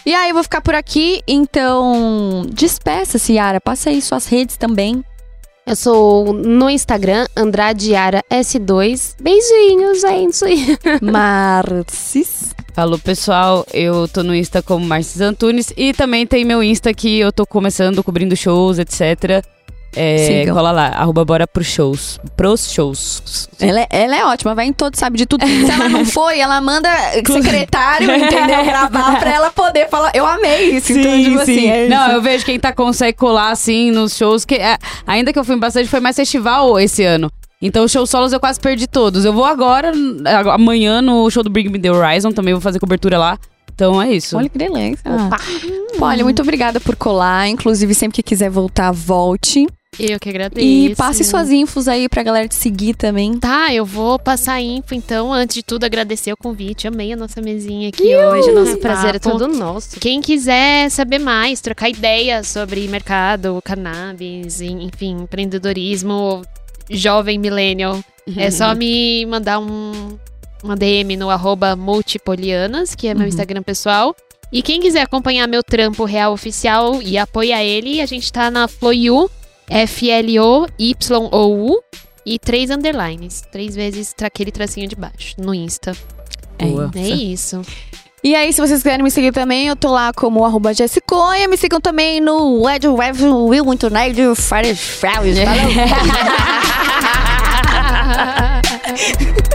E aí eu vou ficar por aqui, então. Despeça-se, Yara. Passa aí suas redes também. Eu sou no Instagram, Andradiara S2. Beijinhos, gente. *laughs* Marcis. Falou, pessoal. Eu tô no Insta como Marcis Antunes. E também tem meu Insta que eu tô começando, cobrindo shows, etc. É, cola lá, arroba bora pros shows. Pros shows. Ela é, ela é ótima, vai em todo, sabe de tudo. Se ela não foi, ela manda *laughs* secretário, entendeu? *laughs* Gravar pra ela poder falar. Eu amei isso. então, tipo assim, é Não, eu vejo quem tá consegue colar assim nos shows. que é, Ainda que eu fui bastante, foi mais festival esse ano. Então, os shows solos eu quase perdi todos. Eu vou agora, ag- amanhã, no show do Bring Me The Horizon. Também vou fazer cobertura lá. Então, é isso. Olha que delícia. Pô, olha, muito obrigada por colar. Inclusive, sempre que quiser voltar, volte. Eu que agradeço. E passe suas infos aí pra galera te seguir também. Tá, eu vou passar a info, então. Antes de tudo, agradecer o convite. Amei a nossa mesinha aqui hoje. Nosso O prazer é todo nosso. Quem quiser saber mais, trocar ideias sobre mercado, cannabis, en- enfim, empreendedorismo, jovem millennial, é só *laughs* me mandar um, uma DM no arroba multipolianas, que é meu Instagram pessoal. E quem quiser acompanhar meu trampo real oficial e apoiar ele, a gente tá na Floyu, F-L-O-Y-O-U, e três underlines. Três vezes aquele tracinho de baixo, no Insta. Boa. É isso. E aí, se vocês quiserem me seguir também, eu tô lá como arroba Jessiconha. Me sigam também no Ed Web Will Internet Fire *laughs* Falou! *laughs*